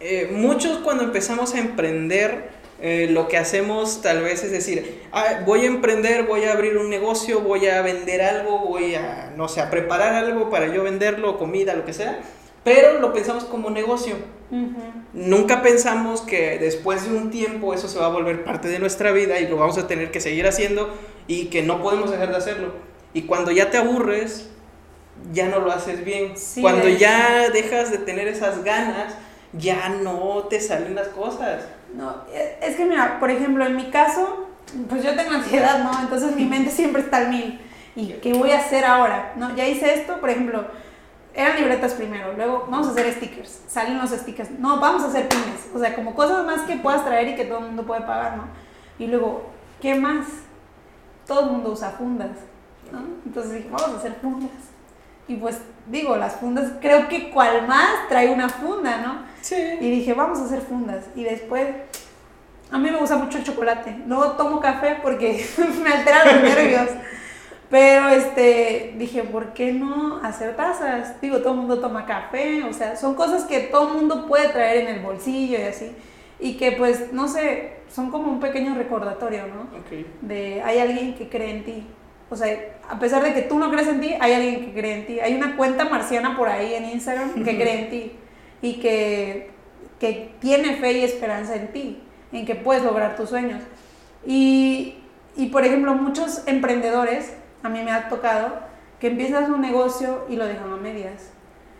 eh, muchos cuando empezamos a emprender, eh, lo que hacemos tal vez es decir, voy a emprender, voy a abrir un negocio, voy a vender algo, voy a, no sé, a preparar algo para yo venderlo, comida, lo que sea pero lo pensamos como negocio. Nunca pensamos que después de un tiempo eso se va a volver parte de nuestra vida y lo vamos a tener que seguir haciendo y que no podemos dejar de hacerlo. Y cuando ya te aburres, ya no lo haces bien. cuando ya dejas de tener esas ganas, ya no te salen las cosas. No, es que mira, por ejemplo, en mi caso, pues yo tengo ansiedad, ¿no? Entonces mi mente siempre está al mil. ¿Y qué voy a hacer ahora? ¿No? Ya hice esto, por ejemplo, eran libretas primero, luego vamos a hacer stickers, salen los stickers, no, vamos a hacer pines, o sea, como cosas más que puedas traer y que todo el mundo puede pagar, ¿no? Y luego, ¿qué más? Todo el mundo usa fundas, ¿no? Entonces dije, vamos a hacer fundas. Y pues digo, las fundas, creo que cual más trae una funda, ¿no? Sí. Y dije, vamos a hacer fundas. Y después, a mí me gusta mucho el chocolate. No tomo café porque *laughs* me altera los nervios. Pero este, dije, ¿por qué no hacer tazas? Digo, todo el mundo toma café, o sea, son cosas que todo el mundo puede traer en el bolsillo y así. Y que pues, no sé, son como un pequeño recordatorio, ¿no? Ok. De hay alguien que cree en ti. O sea, a pesar de que tú no crees en ti, hay alguien que cree en ti. Hay una cuenta marciana por ahí en Instagram que *laughs* cree en ti y que, que tiene fe y esperanza en ti, en que puedes lograr tus sueños. Y, y, por ejemplo, muchos emprendedores, a mí me ha tocado, que empiezan un negocio y lo dejan a medias.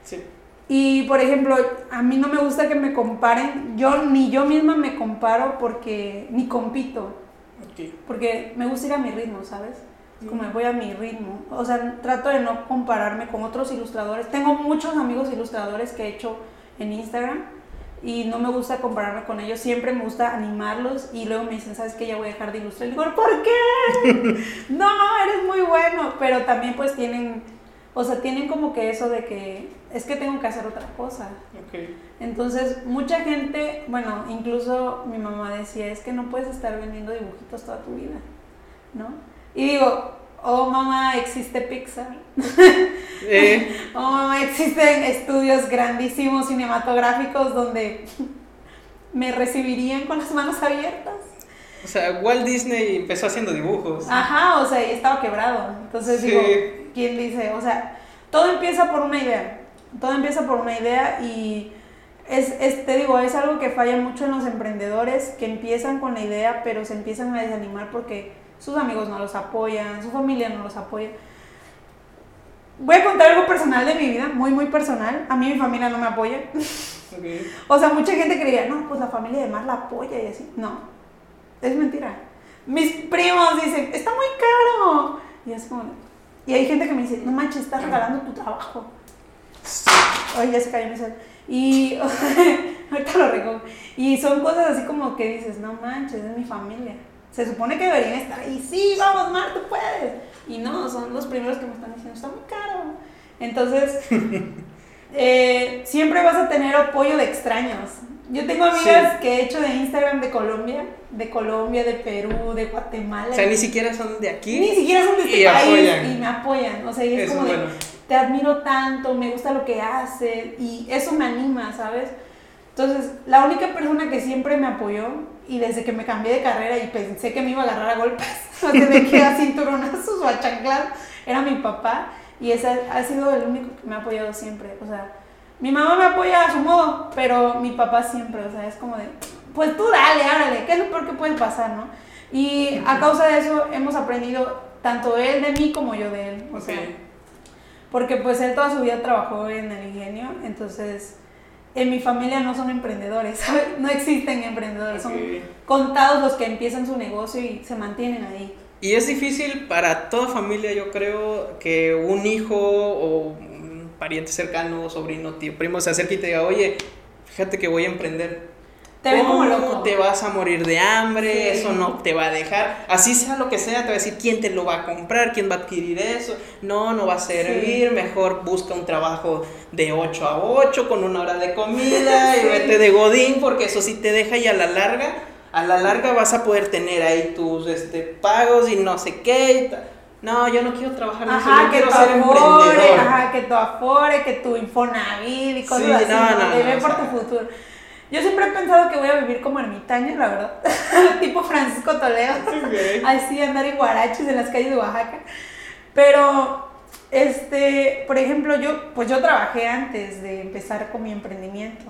Sí. Y por ejemplo, a mí no me gusta que me comparen, yo ni yo misma me comparo porque ni compito, Ok. porque me gusta ir a mi ritmo, ¿sabes? Es Como voy a mi ritmo. O sea, trato de no compararme con otros ilustradores. Tengo muchos amigos ilustradores que he hecho en Instagram y no me gusta compararme con ellos. Siempre me gusta animarlos y luego me dicen, ¿sabes qué? Ya voy a dejar de ilustrar. Y digo, ¿por qué? *laughs* no, eres muy bueno. Pero también pues tienen, o sea, tienen como que eso de que es que tengo que hacer otra cosa. Entonces, mucha gente, bueno, incluso mi mamá decía, es que no puedes estar vendiendo dibujitos toda tu vida, ¿no? Y digo, oh mamá, existe Pixar. *laughs* Eh, *laughs* Oh mamá, existen estudios grandísimos cinematográficos donde me recibirían con las manos abiertas. o sea, Walt Disney empezó haciendo dibujos. Ajá, o sea, y estaba quebrado. Entonces Sí. digo, ¿quién dice? O sea, todo empieza por una idea. Todo empieza por una idea y es, es, te digo, es algo que falla mucho en los emprendedores que empiezan con la idea, pero se empiezan a desanimar porque sus amigos no los apoyan, su familia no los apoya. Voy a contar algo personal de mi vida, muy, muy personal. A mí mi familia no me apoya. *laughs* Ok. O sea, mucha gente creía, no, pues la familia de Mar la apoya y así. No, es mentira. Mis primos dicen, está muy caro. Y es como, y hay gente que me dice, no manches, estás regalando tu trabajo. Oye, ya se cayó mi cel. Y *laughs* ahorita lo recojo. Y son cosas así como que dices, no manches, es mi familia. Se supone que deberían estar ahí, sí, vamos, Mar, tú puedes. Y no, son los primeros que me están diciendo, está muy caro. Entonces, *laughs* eh, siempre vas a tener apoyo de extraños. Yo tengo amigas Sí. que he hecho de Instagram de Colombia, de Colombia, de Perú, de Guatemala. O sea, ni siquiera son de aquí. Ni siquiera son de este y país apoyan. y me apoyan. O sea, y es como de, te admiro tanto, me gusta lo que haces y eso me anima, ¿sabes? Entonces, la única persona que siempre me apoyó y desde que me cambié de carrera y pensé que me iba a agarrar a golpes, *laughs* o que me queda cinturonazos o a chanclar, era mi papá y ese ha sido el único que me ha apoyado siempre. O sea, mi mamá me apoya a su modo, pero mi papá siempre, o sea, es como de, pues tú dale, árale, ¿qué es lo peor que puede pasar, no? Y a causa de eso hemos aprendido tanto él de mí como yo de él. O sea, porque pues él toda su vida trabajó en el ingenio, entonces en mi familia no son emprendedores, *laughs* ¿sabes? No existen emprendedores, son contados los que empiezan su negocio y se mantienen ahí. Y es difícil para toda familia, yo creo, que un hijo o un pariente cercano, sobrino, tío, primo se acerque y te diga, oye, fíjate que voy a emprender. Te ven como ¿Cómo loco. te vas a morir de hambre? Sí. Eso no te va a dejar. Así sea lo que sea, te va a decir quién te lo va a comprar, quién va a adquirir eso. No, no va a servir. Mejor busca un trabajo de 8 a 8 con una hora de comida *laughs* y vete de godín porque eso sí te deja y a la larga, a la larga vas a poder tener ahí tus este, pagos y no sé qué. y No, yo no quiero trabajar en eso, yo que quiero ser afore, emprendedor. ajá, que tu afore, que tu Infonavit y cosas Sí, así, no, ¿no? no, De no, ve o por sea. tu futuro. Yo siempre he pensado que voy a vivir como ermitaña, la verdad. *laughs* tipo Francisco Toledo. Ok. Así, andar en guaraches en las calles de Oaxaca. Pero, este, por ejemplo, yo, pues yo trabajé antes de empezar con mi emprendimiento.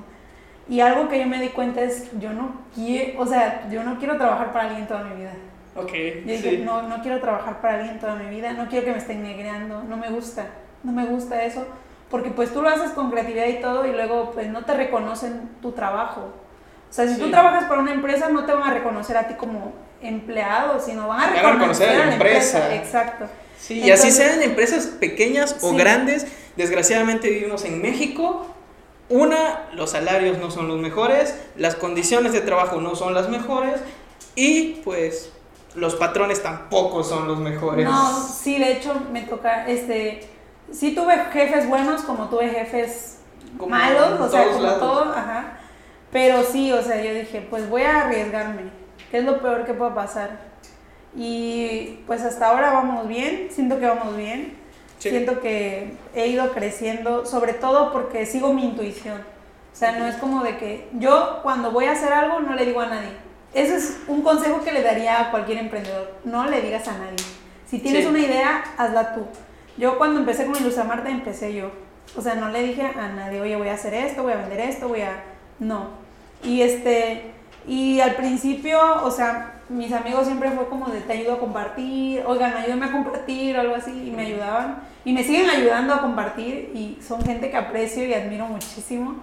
Y algo que yo me di cuenta es, yo no quiero, o sea, yo no quiero trabajar para alguien toda mi vida. Ok, Yo dije, sí. no, no quiero trabajar para alguien toda mi vida, no quiero que me estén negreando, no me gusta, no me gusta eso, porque pues tú lo haces con creatividad y todo y luego pues no te reconocen tu trabajo. O sea, si Sí. tú trabajas para una empresa no te van a reconocer a ti como empleado, sino van a van a reconocer, reconocer a la a empresa. Exacto. Sí, y así sean empresas pequeñas o grandes, desgraciadamente vivimos en México. Una, los salarios no son los mejores, las condiciones de trabajo no son las mejores y pues los patrones tampoco son los mejores. No, sí, de hecho me toca, este, sí tuve jefes buenos como tuve jefes malos, o sea, como todo, ajá. Pero sí, o sea, yo dije, pues voy a arriesgarme, ¿qué es lo peor que pueda pasar? Y pues hasta ahora vamos bien, siento que vamos bien, siento que he ido creciendo, sobre todo porque sigo mi intuición. O sea, no es como de que yo cuando voy a hacer algo no le digo a nadie ese es un consejo que le daría a cualquier emprendedor. No le digas a nadie. Si tienes una idea, hazla tú. Yo cuando empecé con Ilustramarte, empecé yo. O sea, no le dije a nadie, oye, voy a hacer esto, voy a vender esto, voy a... No. Y este... Y al principio, o sea, mis amigos siempre fue como de te ayudo a compartir, oigan, ayúdame a compartir o algo así, y me ayudaban. Y me siguen ayudando a compartir y son gente que aprecio y admiro muchísimo.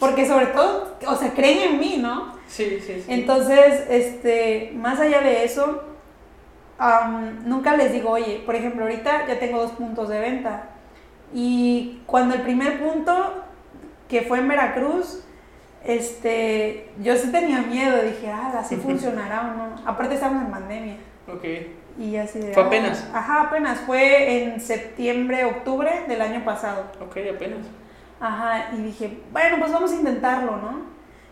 Porque sobre todo, o sea, creen en mí, ¿no? Sí, sí, sí. Entonces, este, más allá de eso, nunca les digo, oye, por ejemplo, ahorita ya tengo dos puntos de venta. Y cuando el primer punto, que fue en Veracruz, este, yo sí tenía miedo, dije, ah, así *laughs* funcionará o no. Aparte estamos en pandemia. Ok. Y así de... ¿Fue apenas? Ajá, apenas. Fue en septiembre, octubre del año pasado. Ok, apenas. Ajá, y dije, bueno, pues vamos a intentarlo, ¿no?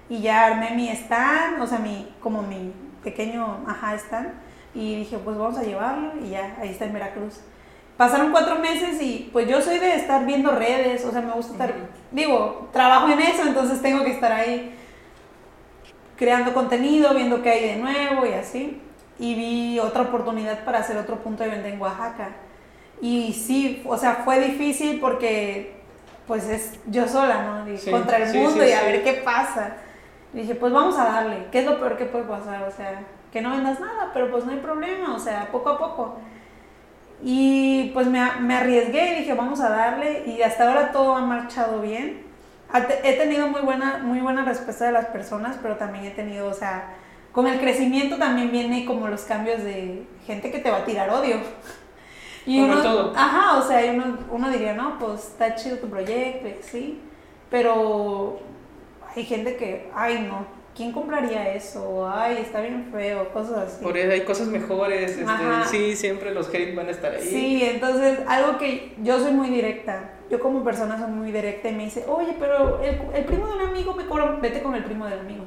Y ya armé mi stand, o sea, mi, como mi pequeño, ajá, stand, y dije, pues vamos a llevarlo, y ya, ahí está en Veracruz. Pasaron cuatro meses y pues yo soy de estar viendo redes, o sea, me gusta estar, digo, trabajo en eso, entonces tengo que estar ahí creando contenido, viendo qué hay de nuevo y así. Y vi otra oportunidad para hacer otro punto de venta en Oaxaca. Y sí, o sea, fue difícil porque pues es yo sola, ¿no? contra el mundo y a ver qué pasa. dije, pues vamos a darle, ¿qué es lo peor que puede pasar? O sea, que no vendas nada, pero pues no hay problema, o sea, poco a poco. Y pues me, me arriesgué y dije, vamos a darle y hasta ahora todo ha marchado bien. He tenido muy buena, muy buena respuesta de las personas, pero también he tenido, o sea, con el crecimiento también viene como los cambios de gente que te va a tirar odio. *laughs* Y uno, Ajá, o sea, uno, uno diría, no, pues está chido tu proyecto, sí, pero hay gente que, ay, no, ¿quién compraría eso? Ay, está bien feo, cosas así. Por eso hay cosas mejores, este, sí, siempre los hate van a estar ahí. Sí, entonces, algo que yo soy muy directa, yo como persona soy muy directa y me dice, oye, pero el, el primo de un amigo me cobra, vete con el primo del amigo.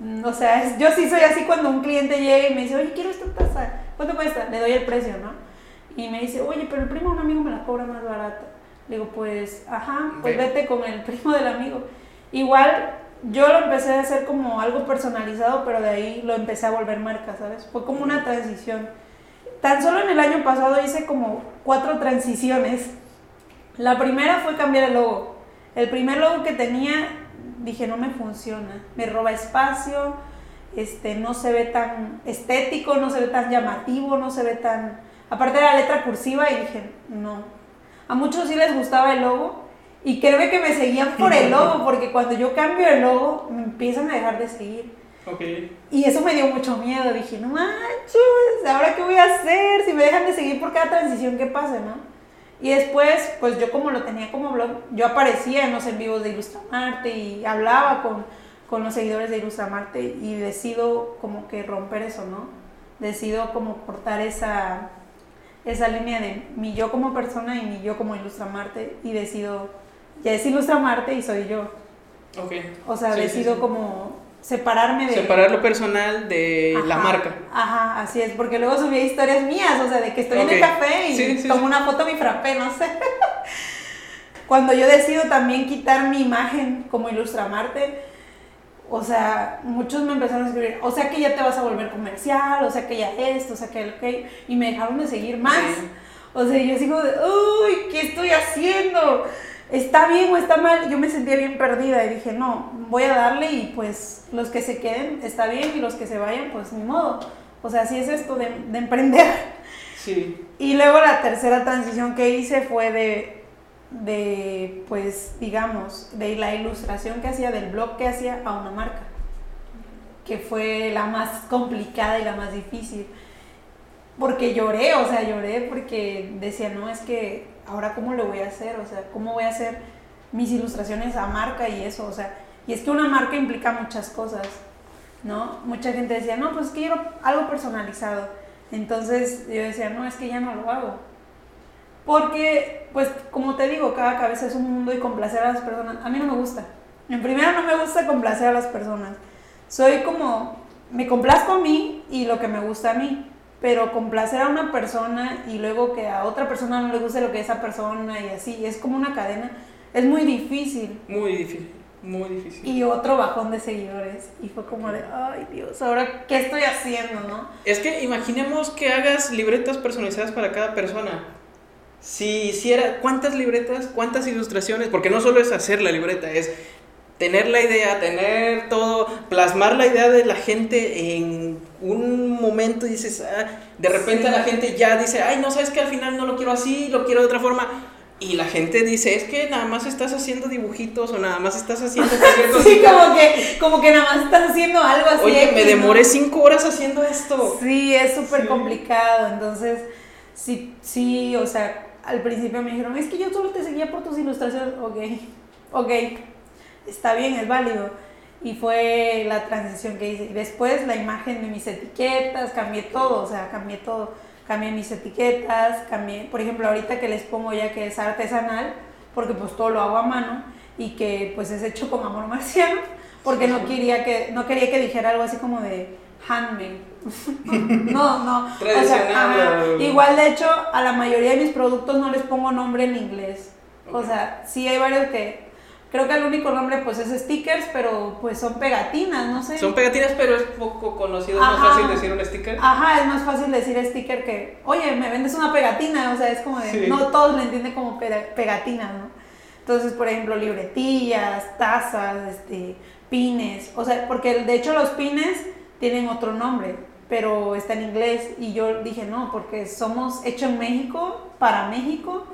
Mm, o sea, yo sí soy así cuando un cliente llega y me dice, oye, quiero esta taza, ¿cuánto cuesta? Le doy el precio, ¿no? Y me dice, oye, pero el primo de un amigo me la cobra más barata. Le digo, pues, ajá, pues vete con el *laughs* primo del amigo. Igual yo lo empecé a hacer como algo personalizado, pero de ahí lo empecé a volver marca, ¿sabes? Fue como una transición. Tan solo en el año pasado hice como cuatro transiciones. La primera fue cambiar el logo. El primer logo que tenía, dije, no me funciona. Me roba espacio, este, no se ve tan estético, no se ve tan llamativo, no se ve tan Aparte de la letra cursiva y dije, no. A muchos sí les gustaba el logo y creo que me seguían por el *laughs* logo porque cuando yo cambio el logo me empiezan a dejar de seguir. Okay. Y eso me dio mucho miedo. Dije, no manches, ¿ahora qué voy a hacer? Si me dejan de seguir por cada transición que pase, ¿no? Y después, pues yo como lo tenía como blog, yo aparecía en los en vivos de Ilustramarte y hablaba con, con los seguidores de Ilustramarte y decido como que romper eso, ¿no? Decido como cortar esa, esa línea de mi yo como persona y mi yo como Ilustra Marte y decido, ya es Ilustra Marte y soy yo. Ok. O sea, decido como separarme de... Separar lo personal de la marca. Ajá, así es, porque luego subí historias mías, o sea, de que estoy en el café y tomo una foto de mi frappé, no sé. *laughs* Cuando yo decido también quitar mi imagen como Ilustra Marte, o sea, muchos me empezaron a escribir, o sea que ya te vas a volver comercial, o sea que ya esto, o sea que el y me dejaron de seguir más. O sea, yo sigo de, uy, ¿qué estoy haciendo? ¿Está bien o está mal? Yo me sentía bien perdida y dije, no, voy a darle y pues los que se queden está bien y los que se vayan, pues ni modo. O sea, así es esto de, de emprender. Sí. Y luego la tercera transición que hice fue de de, pues, digamos, de la ilustración que hacía, del blog que hacía a una marca, que fue la más complicada y la más difícil. porque lloré, o sea, lloré porque decía, no, es que ahora cómo lo voy a hacer, o sea, cómo voy a hacer mis ilustraciones a marca y eso, o sea, y es que una marca implica muchas cosas, ¿no? Mucha gente decía, no, pues quiero algo personalizado. Entonces yo decía, no, es que ya no lo hago. Porque, pues, como te digo, cada cabeza es un mundo y complacer a las personas, a mí no me gusta. En primera no me gusta complacer a las personas. Soy como, me complazco a mí y lo que me gusta a mí pero complacer a una persona y luego que a otra persona no le guste lo que esa persona y así, es como una cadena, es muy difícil. Muy difícil, muy difícil. Y otro bajón de seguidores y fue como de, ay Dios, ahora qué estoy haciendo, ¿no? Es que imaginemos que hagas libretas personalizadas para cada persona. Si hiciera, ¿cuántas libretas, cuántas ilustraciones? Porque no solo es hacer la libreta, es tener la idea, tener todo, plasmar la idea de la gente en un momento dices, ah, de repente la gente ya dice, ay, no sabes que al final no lo quiero así, lo quiero de otra forma. Y la gente dice, es que nada más estás haciendo dibujitos o nada más estás haciendo *laughs* Sí, como que, como que nada más estás haciendo algo así. Oye, me demoré cinco horas haciendo esto. Sí, es súper complicado. Entonces, sí, sí, o sea, al principio me dijeron, es que yo solo te seguía por tus ilustraciones. Ok, ok está bien, es válido. Y fue la transición que hice. Y después la imagen de mis etiquetas, cambié todo, o sea, cambié todo. Cambié mis etiquetas, cambié, por ejemplo, ahorita que les pongo ya que es artesanal, porque pues todo lo hago a mano y que pues es hecho con amor marciano, porque no quería que, no quería que dijera algo así como de handmade. *laughs* no, no. Tradicional. igual de hecho a la mayoría de mis productos no les pongo nombre en inglés. O sea, sí hay varios que Creo que el único nombre pues es stickers, pero pues son pegatinas, no sé. Son pegatinas, pero es poco conocido, es más fácil decir un sticker. Ajá, es más fácil decir sticker que, oye, me vendes una pegatina, o sea, es como de, no todos le entienden como pegatinas, ¿no? Entonces, por ejemplo, libretillas, tazas, este, pines, o sea, porque de hecho los pines tienen otro nombre, pero está en inglés y yo dije, no, porque somos hechos en México, para México,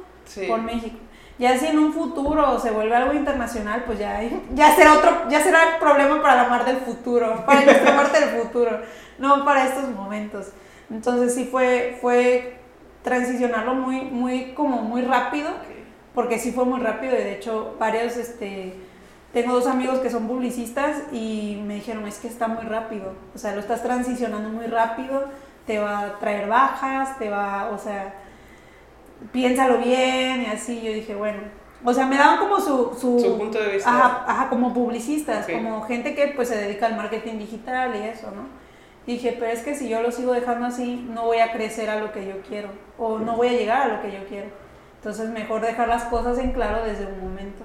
por México. Ya si en un futuro se vuelve algo internacional, pues ya, ya será otro, ya será el problema para la mar del futuro, *laughs* para nuestra parte del futuro, no para estos momentos. Entonces sí fue, fue transicionarlo muy, muy, como muy rápido, porque sí fue muy rápido, y de hecho varios, este, tengo dos amigos que son publicistas y me dijeron, es que está muy rápido, o sea, lo estás transicionando muy rápido, te va a traer bajas, te va, o sea, piénsalo bien y así. Yo dije, bueno, o sea, me daban como su... Su, punto de vista. Ajá, ajá como publicistas, como gente que pues se dedica al marketing digital y eso, ¿no? dije, pero es que si yo lo sigo dejando así, no voy a crecer a lo que yo quiero o no voy a llegar a lo que yo quiero. Entonces, mejor dejar las cosas en claro desde un momento.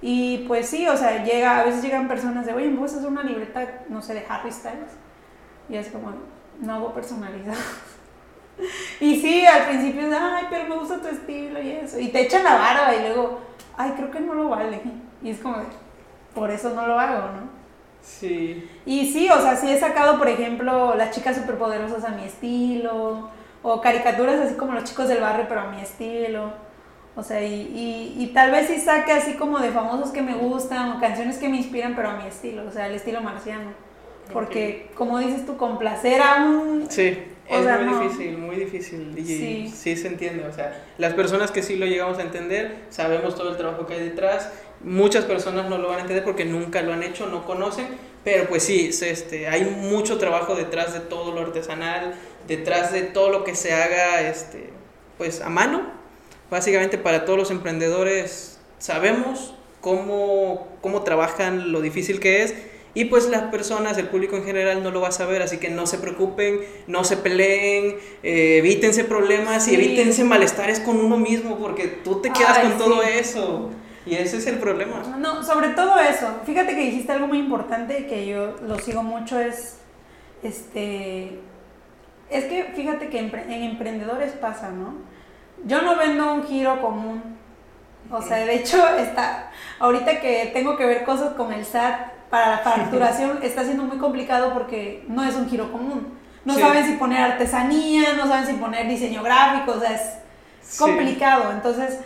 Y pues sí, o sea, llega, a veces llegan personas de, oye, ¿me puedes hacer una libreta, no sé, de Harry Styles? Y es como, no hago personalizado. *laughs* *laughs* Y sí, al principio es, ay, pero me gusta tu estilo y eso. Y te echan la barba y luego, ay, creo que no lo vale. Y es como, por eso no lo hago, ¿no? Sí. Y sí, o sea, sí he sacado, por ejemplo, las chicas superpoderosas a mi estilo, o caricaturas así como los chicos del barrio, pero a mi estilo. O sea, y, y, tal vez sí saque así como de famosos que me gustan, o canciones que me inspiran, pero a mi estilo, o sea, el estilo marciano. Porque, como dices tú, complacer a un... Sí es muy difícil, muy difícil. Y sí. se entiende. O sea, las personas que sí lo llegamos a entender, sabemos todo el trabajo que hay detrás. Muchas personas no lo van a entender porque nunca lo han hecho, no conocen. Pero pues sí, este, hay mucho trabajo detrás de todo lo artesanal, detrás de todo lo que se haga este, pues a mano. Básicamente para todos los emprendedores sabemos cómo, cómo trabajan, lo difícil que es y pues las personas, el público en general no lo va a saber, así que no se preocupen, no se peleen, eh, evítense problemas y evítense malestares con uno mismo, porque tú te quedas con todo eso. Y ese es el problema. No, sobre todo eso. Fíjate que dijiste algo muy importante que yo lo sigo mucho, es, este, es que fíjate que en emprendedores pasa, ¿no? Yo no vendo un giro común. O sea, de hecho, está, ahorita que tengo que ver cosas con el SAT, para la facturación *laughs* está siendo muy complicado porque no es un giro común. No saben si poner artesanía, no saben si poner diseño gráfico, o sea, es complicado. Entonces,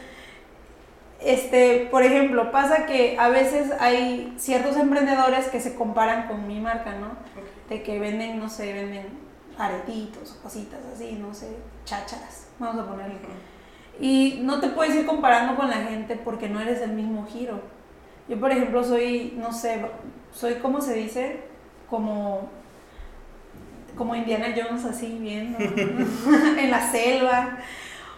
este, por ejemplo, pasa que a veces hay ciertos emprendedores que se comparan con mi marca, ¿no? De que venden, no sé, venden aretitos, cositas así, no sé, chácharas, vamos a ponerle. Y no te puedes ir comparando con la gente porque no eres el mismo giro. Yo, por ejemplo, soy, no sé, soy, ¿cómo se dice? Como, como Indiana Jones, así, bien, *laughs* *laughs* en la selva.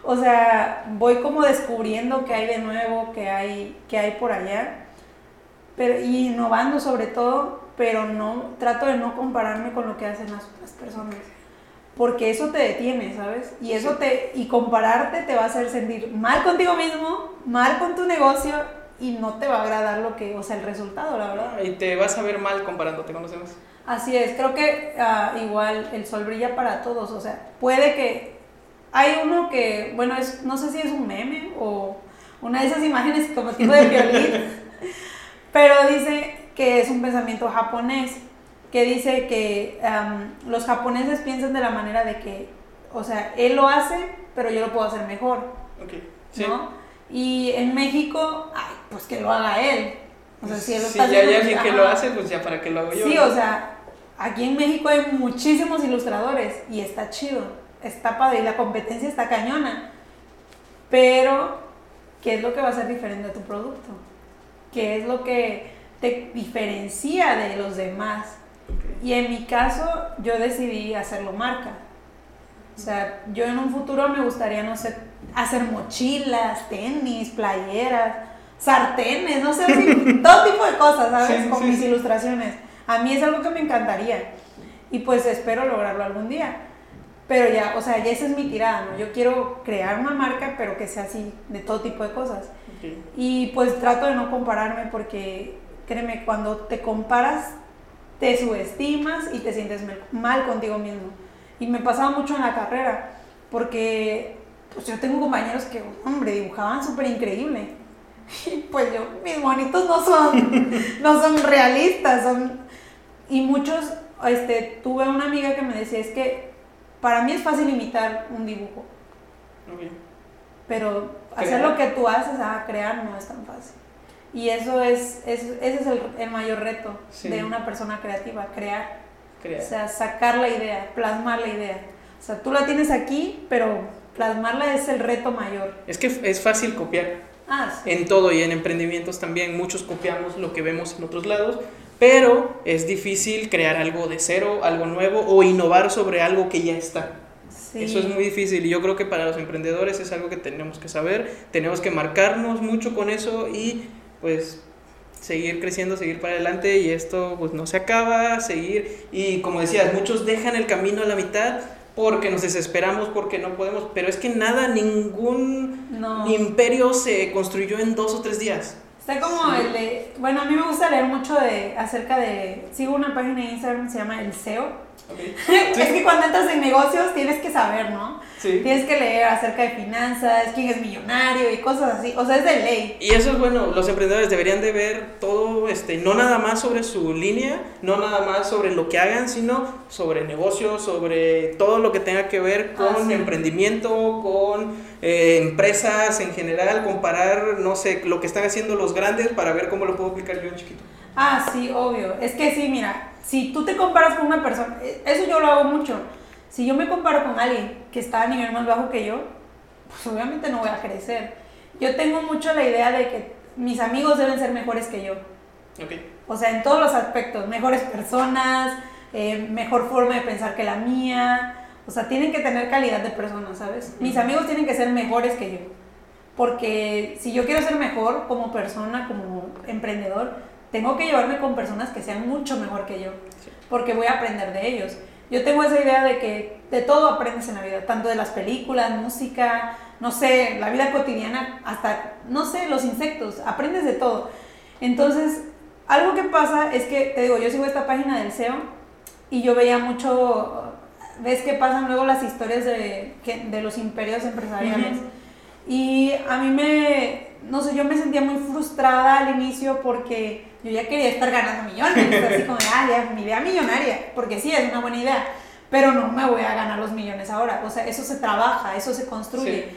O sea, voy como descubriendo qué hay de nuevo, qué hay, qué hay por allá. Pero, y innovando sobre todo, pero no, trato de no compararme con lo que hacen las otras personas porque eso te detiene, ¿sabes? Y eso te y compararte te va a hacer sentir mal contigo mismo, mal con tu negocio y no te va a agradar lo que, o sea, el resultado, la verdad. Y te vas a ver mal comparándote con los demás. Así es, creo que uh, igual el sol brilla para todos, o sea, puede que hay uno que, bueno, es, no sé si es un meme o una de esas imágenes como tipo de violín, *laughs* pero dice que es un pensamiento japonés que dice que los japoneses piensan de la manera de que, o sea, él lo hace, pero yo lo puedo hacer mejor. ¿No? Y en México, ay, pues que lo haga él. O sea, si él lo está ya hay alguien que lo hace, pues ya para que lo hago yo. Sí, o sea, aquí en México hay muchísimos ilustradores y está chido, está padre y la competencia está cañona. Pero, ¿qué es lo que va a ser diferente a tu producto? ¿Qué es lo que te diferencia de los demás? Y en mi caso, yo decidí hacerlo marca. O sea, yo en un futuro me gustaría, no sé, hacer mochilas, tenis, playeras, sartenes, no sé, *laughs* todo tipo de cosas, ¿sabes? Con mis ilustraciones. A mí es algo que me encantaría. Y pues espero lograrlo algún día. Pero ya, o sea, ya esa es mi tirada, ¿no? Yo quiero crear una marca, pero que sea así, de todo tipo de cosas. Y pues trato de no compararme porque, créeme, cuando te comparas te subestimas y te sientes mal contigo mismo. Y me pasaba mucho en la carrera, porque pues yo tengo compañeros que, hombre, dibujaban súper increíble. *laughs* Y pues yo, mis monitos no son, *laughs* no son realistas, son... Y muchos, este, tuve una amiga que me decía, es que para mí es fácil imitar un dibujo. Pero hacer lo que tú haces, a crear, no es tan fácil. Y eso es, ese es el, mayor reto de una persona creativa, crear. crear. O sea, sacar la idea, plasmar la idea. O sea, tú la tienes aquí, pero plasmarla es el reto mayor. Es que es fácil copiar. Ah, sí. En todo y en emprendimientos también. Muchos copiamos lo que vemos en otros lados, pero es difícil crear algo de cero, algo nuevo o innovar sobre algo que ya está. Sí. Eso es muy difícil y yo creo que para los emprendedores es algo que tenemos que saber, tenemos que marcarnos mucho con eso y pues seguir creciendo, seguir para adelante y esto pues no se acaba, seguir y como decías, muchos dejan el camino a la mitad porque nos desesperamos, porque no podemos, pero es que nada, ningún imperio se construyó en dos o tres días. Está como el de, bueno, a mí me gusta leer mucho de acerca de, sigo una página de Instagram, se llama El SEO, *laughs* es que cuando entras en negocios tienes que saber, ¿no? Tienes que leer acerca de finanzas, quién es millonario y cosas así. O sea, es de ley. Y eso es bueno, los emprendedores deberían de ver todo, este, no nada más sobre su línea, no nada más sobre lo que hagan, sino sobre negocios, sobre todo lo que tenga que ver con ah, emprendimiento, con eh, empresas en general, comparar, no sé, lo que están haciendo los grandes para ver cómo lo puedo aplicar yo en chiquito. Ah, sí, obvio. Es que sí, mira, si tú te comparas con una persona, e, eso yo lo hago mucho. Si yo me comparo con alguien que está a nivel más bajo que yo, pues obviamente no voy a crecer. Yo tengo mucho la idea de que mis amigos deben ser mejores que yo. Okay. O sea, en todos los aspectos, mejores personas, eh, mejor forma de pensar que la mía. O sea, tienen que tener calidad de persona, ¿sabes? Mis amigos tienen que ser mejores que yo. Porque si yo quiero ser mejor como persona, como emprendedor, tengo que llevarme con personas que sean mucho mejor que yo, porque voy a aprender de ellos. Yo tengo esa idea de que de todo aprendes en la vida, tanto de las películas, música, no sé, la vida cotidiana, hasta, no sé, los insectos, aprendes de todo. Entonces, algo que pasa es que, te digo, yo sigo esta página del SEO y yo veía mucho, ves que pasan luego las historias de, de los imperios empresariales. Y a mí me, no sé, yo me sentía muy frustrada al inicio porque yo ya quería estar ganando millones, *laughs* así como, ah, ya, mi idea millonaria, porque sí, es una buena idea, pero no me voy a ganar los millones ahora, o sea, eso se trabaja, eso se construye,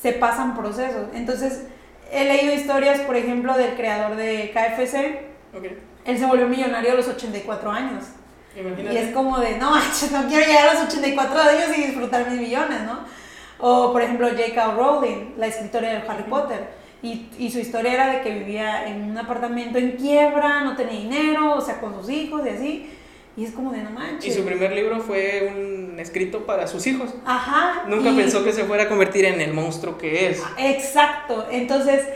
se pasan procesos. Entonces, he leído historias, por ejemplo, del creador de KFC, él se volvió millonario a los 84 años. Y es como de, no manches, no quiero llegar a los 84 años y disfrutar mis millones, ¿no? O, por ejemplo, J.K. Rowling, la escritora de Harry Potter. Y, y, su historia era de que vivía en un apartamento en quiebra, no tenía dinero, o sea, con sus hijos y así. Y es como de no manches. Y su primer libro fue un escrito para sus hijos. Ajá. Nunca pensó que se fuera a convertir en el monstruo que es. Exacto. Entonces,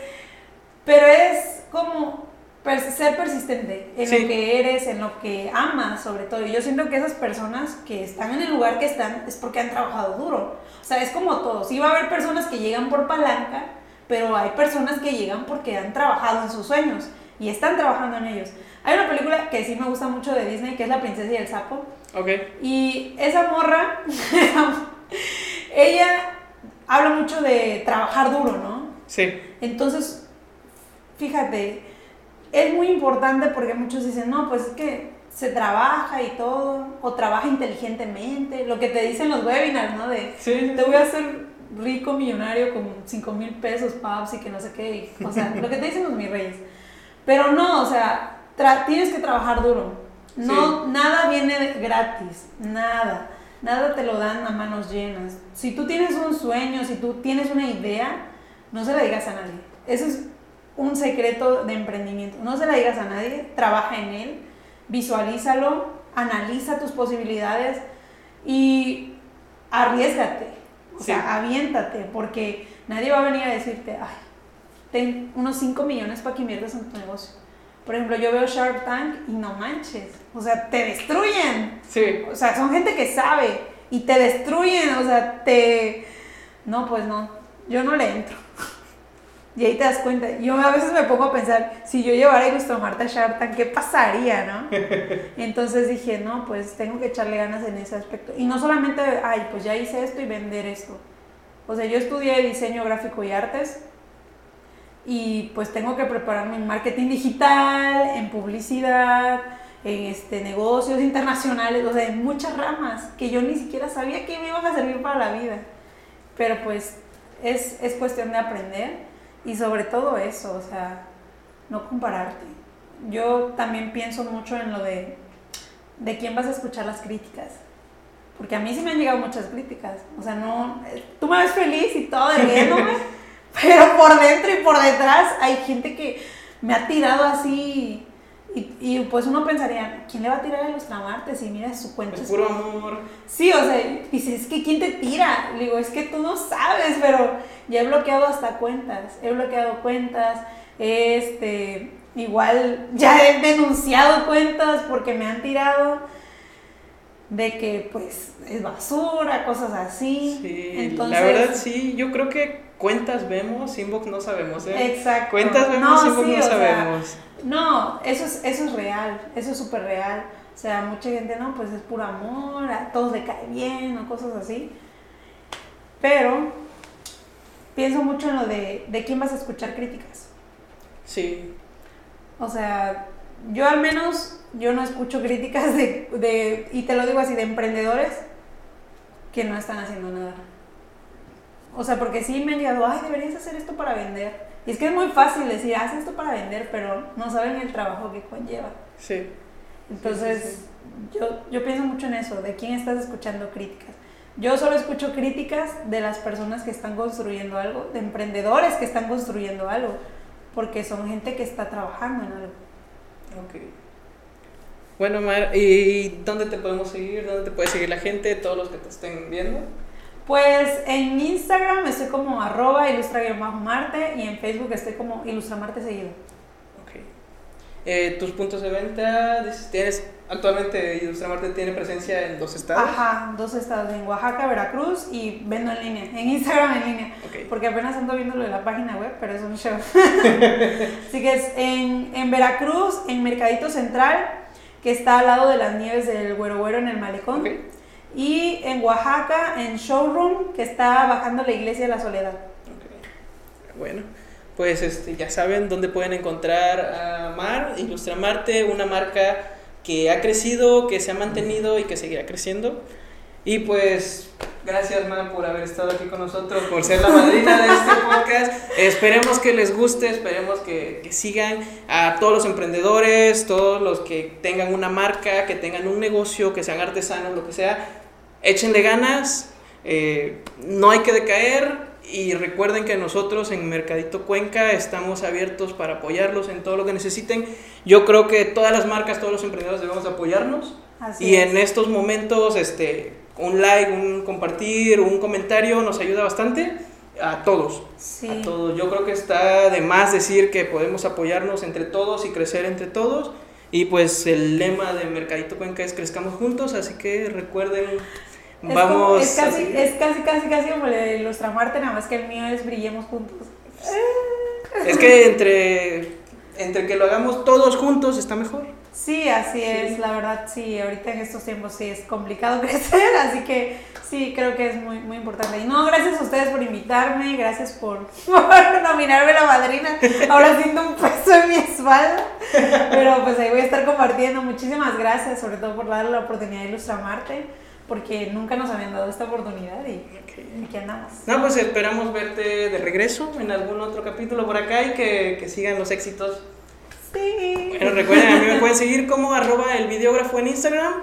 pero es como ser persistente en lo que eres, en lo que amas, sobre todo. Yo siento que esas personas que están en el lugar que están es porque han trabajado duro. O sea, es como todo. Sí va a haber personas que llegan por palanca, pero hay personas que llegan porque han trabajado en sus sueños y están trabajando en ellos. Hay una película que sí me gusta mucho de Disney, que es La princesa y el sapo. Ok. Y esa morra, *laughs* ella habla mucho de trabajar duro, ¿no? Sí. Entonces, fíjate, es muy importante porque muchos dicen, no, pues es que se trabaja y todo, o trabaja inteligentemente, lo que te dicen los webinars, ¿no? De, sí. te voy a hacer rico millonario con 5 mil pesos, paps y que no sé qué, o sea, *laughs* lo que te dicen los mis reyes. Pero no, o sea, tienes que trabajar duro. No, nada viene gratis, nada. Nada te lo dan a manos llenas. Si tú tienes un sueño, si tú tienes una idea, no se la digas a nadie. Ese es un secreto de emprendimiento. No se la digas a nadie, trabaja en él, visualízalo, analiza tus posibilidades y arriesgate. O sea, aviéntate, porque nadie va a venir a decirte, ay, ten unos 5 millones para que inviertas en tu negocio. Por ejemplo, yo veo Shark Tank y no manches. O sea, te destruyen. Sí. O sea, son gente que sabe y te destruyen. O sea, te. No, pues no. Yo no le entro. Y ahí te das cuenta. Yo a veces me pongo a pensar, si yo llevara a Ilustra Marta Shark Tank, ¿qué pasaría, no? *laughs* Entonces dije, no, pues tengo que echarle ganas en ese aspecto. Y no solamente, ay, pues ya hice esto y vender esto. O sea, yo estudié diseño gráfico y artes y pues tengo que prepararme en marketing digital, en publicidad, en este, negocios internacionales, o sea, en muchas ramas que yo ni siquiera sabía que me iban a servir para la vida. Pero pues es, es cuestión de aprender y sobre todo eso, o sea, no compararte. Yo también pienso mucho en lo de de quién vas a escuchar las críticas. Porque a mí sí me han llegado muchas críticas. O sea, no, eh, tú me ves feliz y todo riéndome. *laughs* Pero por dentro y por detrás hay gente que me ha tirado así. Y, y pues uno pensaría, ¿quién le va a tirar a Ilustramarte si mira su cuenta? Es puro amor. Sí, o sea, dices, es que ¿quién te tira? Le digo, es que tú no sabes, pero ya he bloqueado hasta cuentas. He bloqueado cuentas, este, igual ya he denunciado cuentas porque me han tirado de que pues es basura, cosas así. Sí, Entonces, la verdad sí, yo creo que cuentas vemos, inbox no sabemos, ¿eh? Exacto. Cuentas vemos, inbox no sabemos. No, eso es, eso es real, eso es súper real. O sea, mucha gente, no, pues es puro amor, a todos le cae bien o cosas así. Pero pienso mucho en lo de, de quién vas a escuchar críticas. Sí. O sea, yo al menos, yo no escucho críticas de, de, y te lo digo así, de emprendedores que no están haciendo nada. O sea, porque sí me han llegado, ay, deberías hacer esto para vender. Y es que es muy fácil decir, haz esto para vender, pero no saben el trabajo que conlleva. Sí. Entonces, Yo, yo pienso mucho en eso, de quién estás escuchando críticas. Yo solo escucho críticas de las personas que están construyendo algo, de emprendedores que están construyendo algo, porque son gente que está trabajando en algo. Ok. Bueno, Mar, ¿y dónde te podemos seguir? ¿Dónde te puede seguir la gente, todos los que te estén viendo? Pues en Instagram estoy como arroba ilustra-marte y en Facebook estoy como ilustramarte seguido. Ok. Eh, ¿Tus puntos de venta? ¿Tienes, actualmente Ilustramarte tiene presencia en dos estados? Ajá, dos estados, en Oaxaca, Veracruz y vendo en línea, en Instagram en línea. Okay. Porque apenas ando viendo lo de la página web, pero es un show. *laughs* Así que es en, en Veracruz, en Mercadito Central, que está al lado de las nieves del Güero Güero en el Malecón. Okay. Y en Oaxaca, en Showroom, que está bajando la iglesia de la Soledad. Okay. Bueno, pues este, ya saben dónde pueden encontrar a Mar, Ilustramarte, una marca que ha crecido, que se ha mantenido y que seguirá creciendo. Y pues, gracias, man, por haber estado aquí con nosotros, por ser la madrina de este *laughs* podcast. Esperemos que les guste, esperemos que, que sigan a todos los emprendedores, todos los que tengan una marca, que tengan un negocio, que sean artesanos, lo que sea. Échenle ganas, eh, no hay que decaer. Y recuerden que nosotros en Mercadito Cuenca estamos abiertos para apoyarlos en todo lo que necesiten. Yo creo que todas las marcas, todos los emprendedores debemos apoyarnos. Así y es. en estos momentos, este, un like, un compartir, un comentario nos ayuda bastante a todos. Sí. A todos. Yo creo que está de más decir que podemos apoyarnos entre todos y crecer entre todos. Y pues el lema de Mercadito Cuenca es crezcamos juntos, así que recuerden, Es vamos. como- es, casi, es casi, casi, casi como el de Ilustramarte, nada más que el mío es brillemos juntos. Es que entre, entre que lo hagamos todos juntos está mejor. Sí, así Sí. es, la verdad sí, ahorita en estos tiempos sí es complicado *laughs* crecer, así que sí, creo que es muy, muy importante. Y no, gracias a ustedes por invitarme, gracias por, *laughs* por nominarme la madrina, ahora siento un peso en mi espalda, pero pues ahí voy a estar compartiendo, muchísimas gracias, sobre todo por darle la oportunidad de Ilustramarte, porque nunca nos habían dado esta oportunidad y aquí andamos. No, pues esperamos verte de regreso en algún otro capítulo por acá y que, que sigan los éxitos. Sí. Bueno, recuerden, a mí me pueden seguir como arroba el videógrafo en Instagram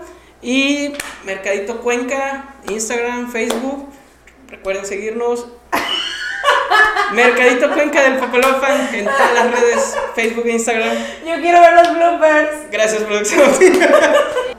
y Mercadito Cuenca, Instagram, Facebook. Recuerden seguirnos. Mercadito Cuenca del Papalopan en todas las redes, Facebook e Instagram. Yo quiero ver los bloopers. Gracias, producción.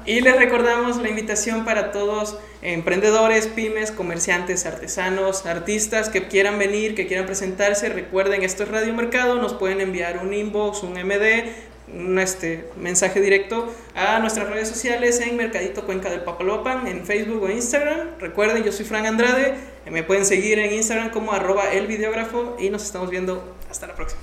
y les recordamos la invitación para todos emprendedores, pymes, comerciantes, artesanos, artistas que quieran venir, que quieran presentarse. Recuerden, esto es Radio Mercado, nos pueden enviar un inbox, un MD, un este, mensaje directo a nuestras redes sociales en Mercadito Cuenca del Papalopan, en Facebook o Instagram. Recuerden, yo soy Fran Andrade, me pueden seguir en Instagram como arroba el videógrafo y nos estamos viendo hasta la próxima.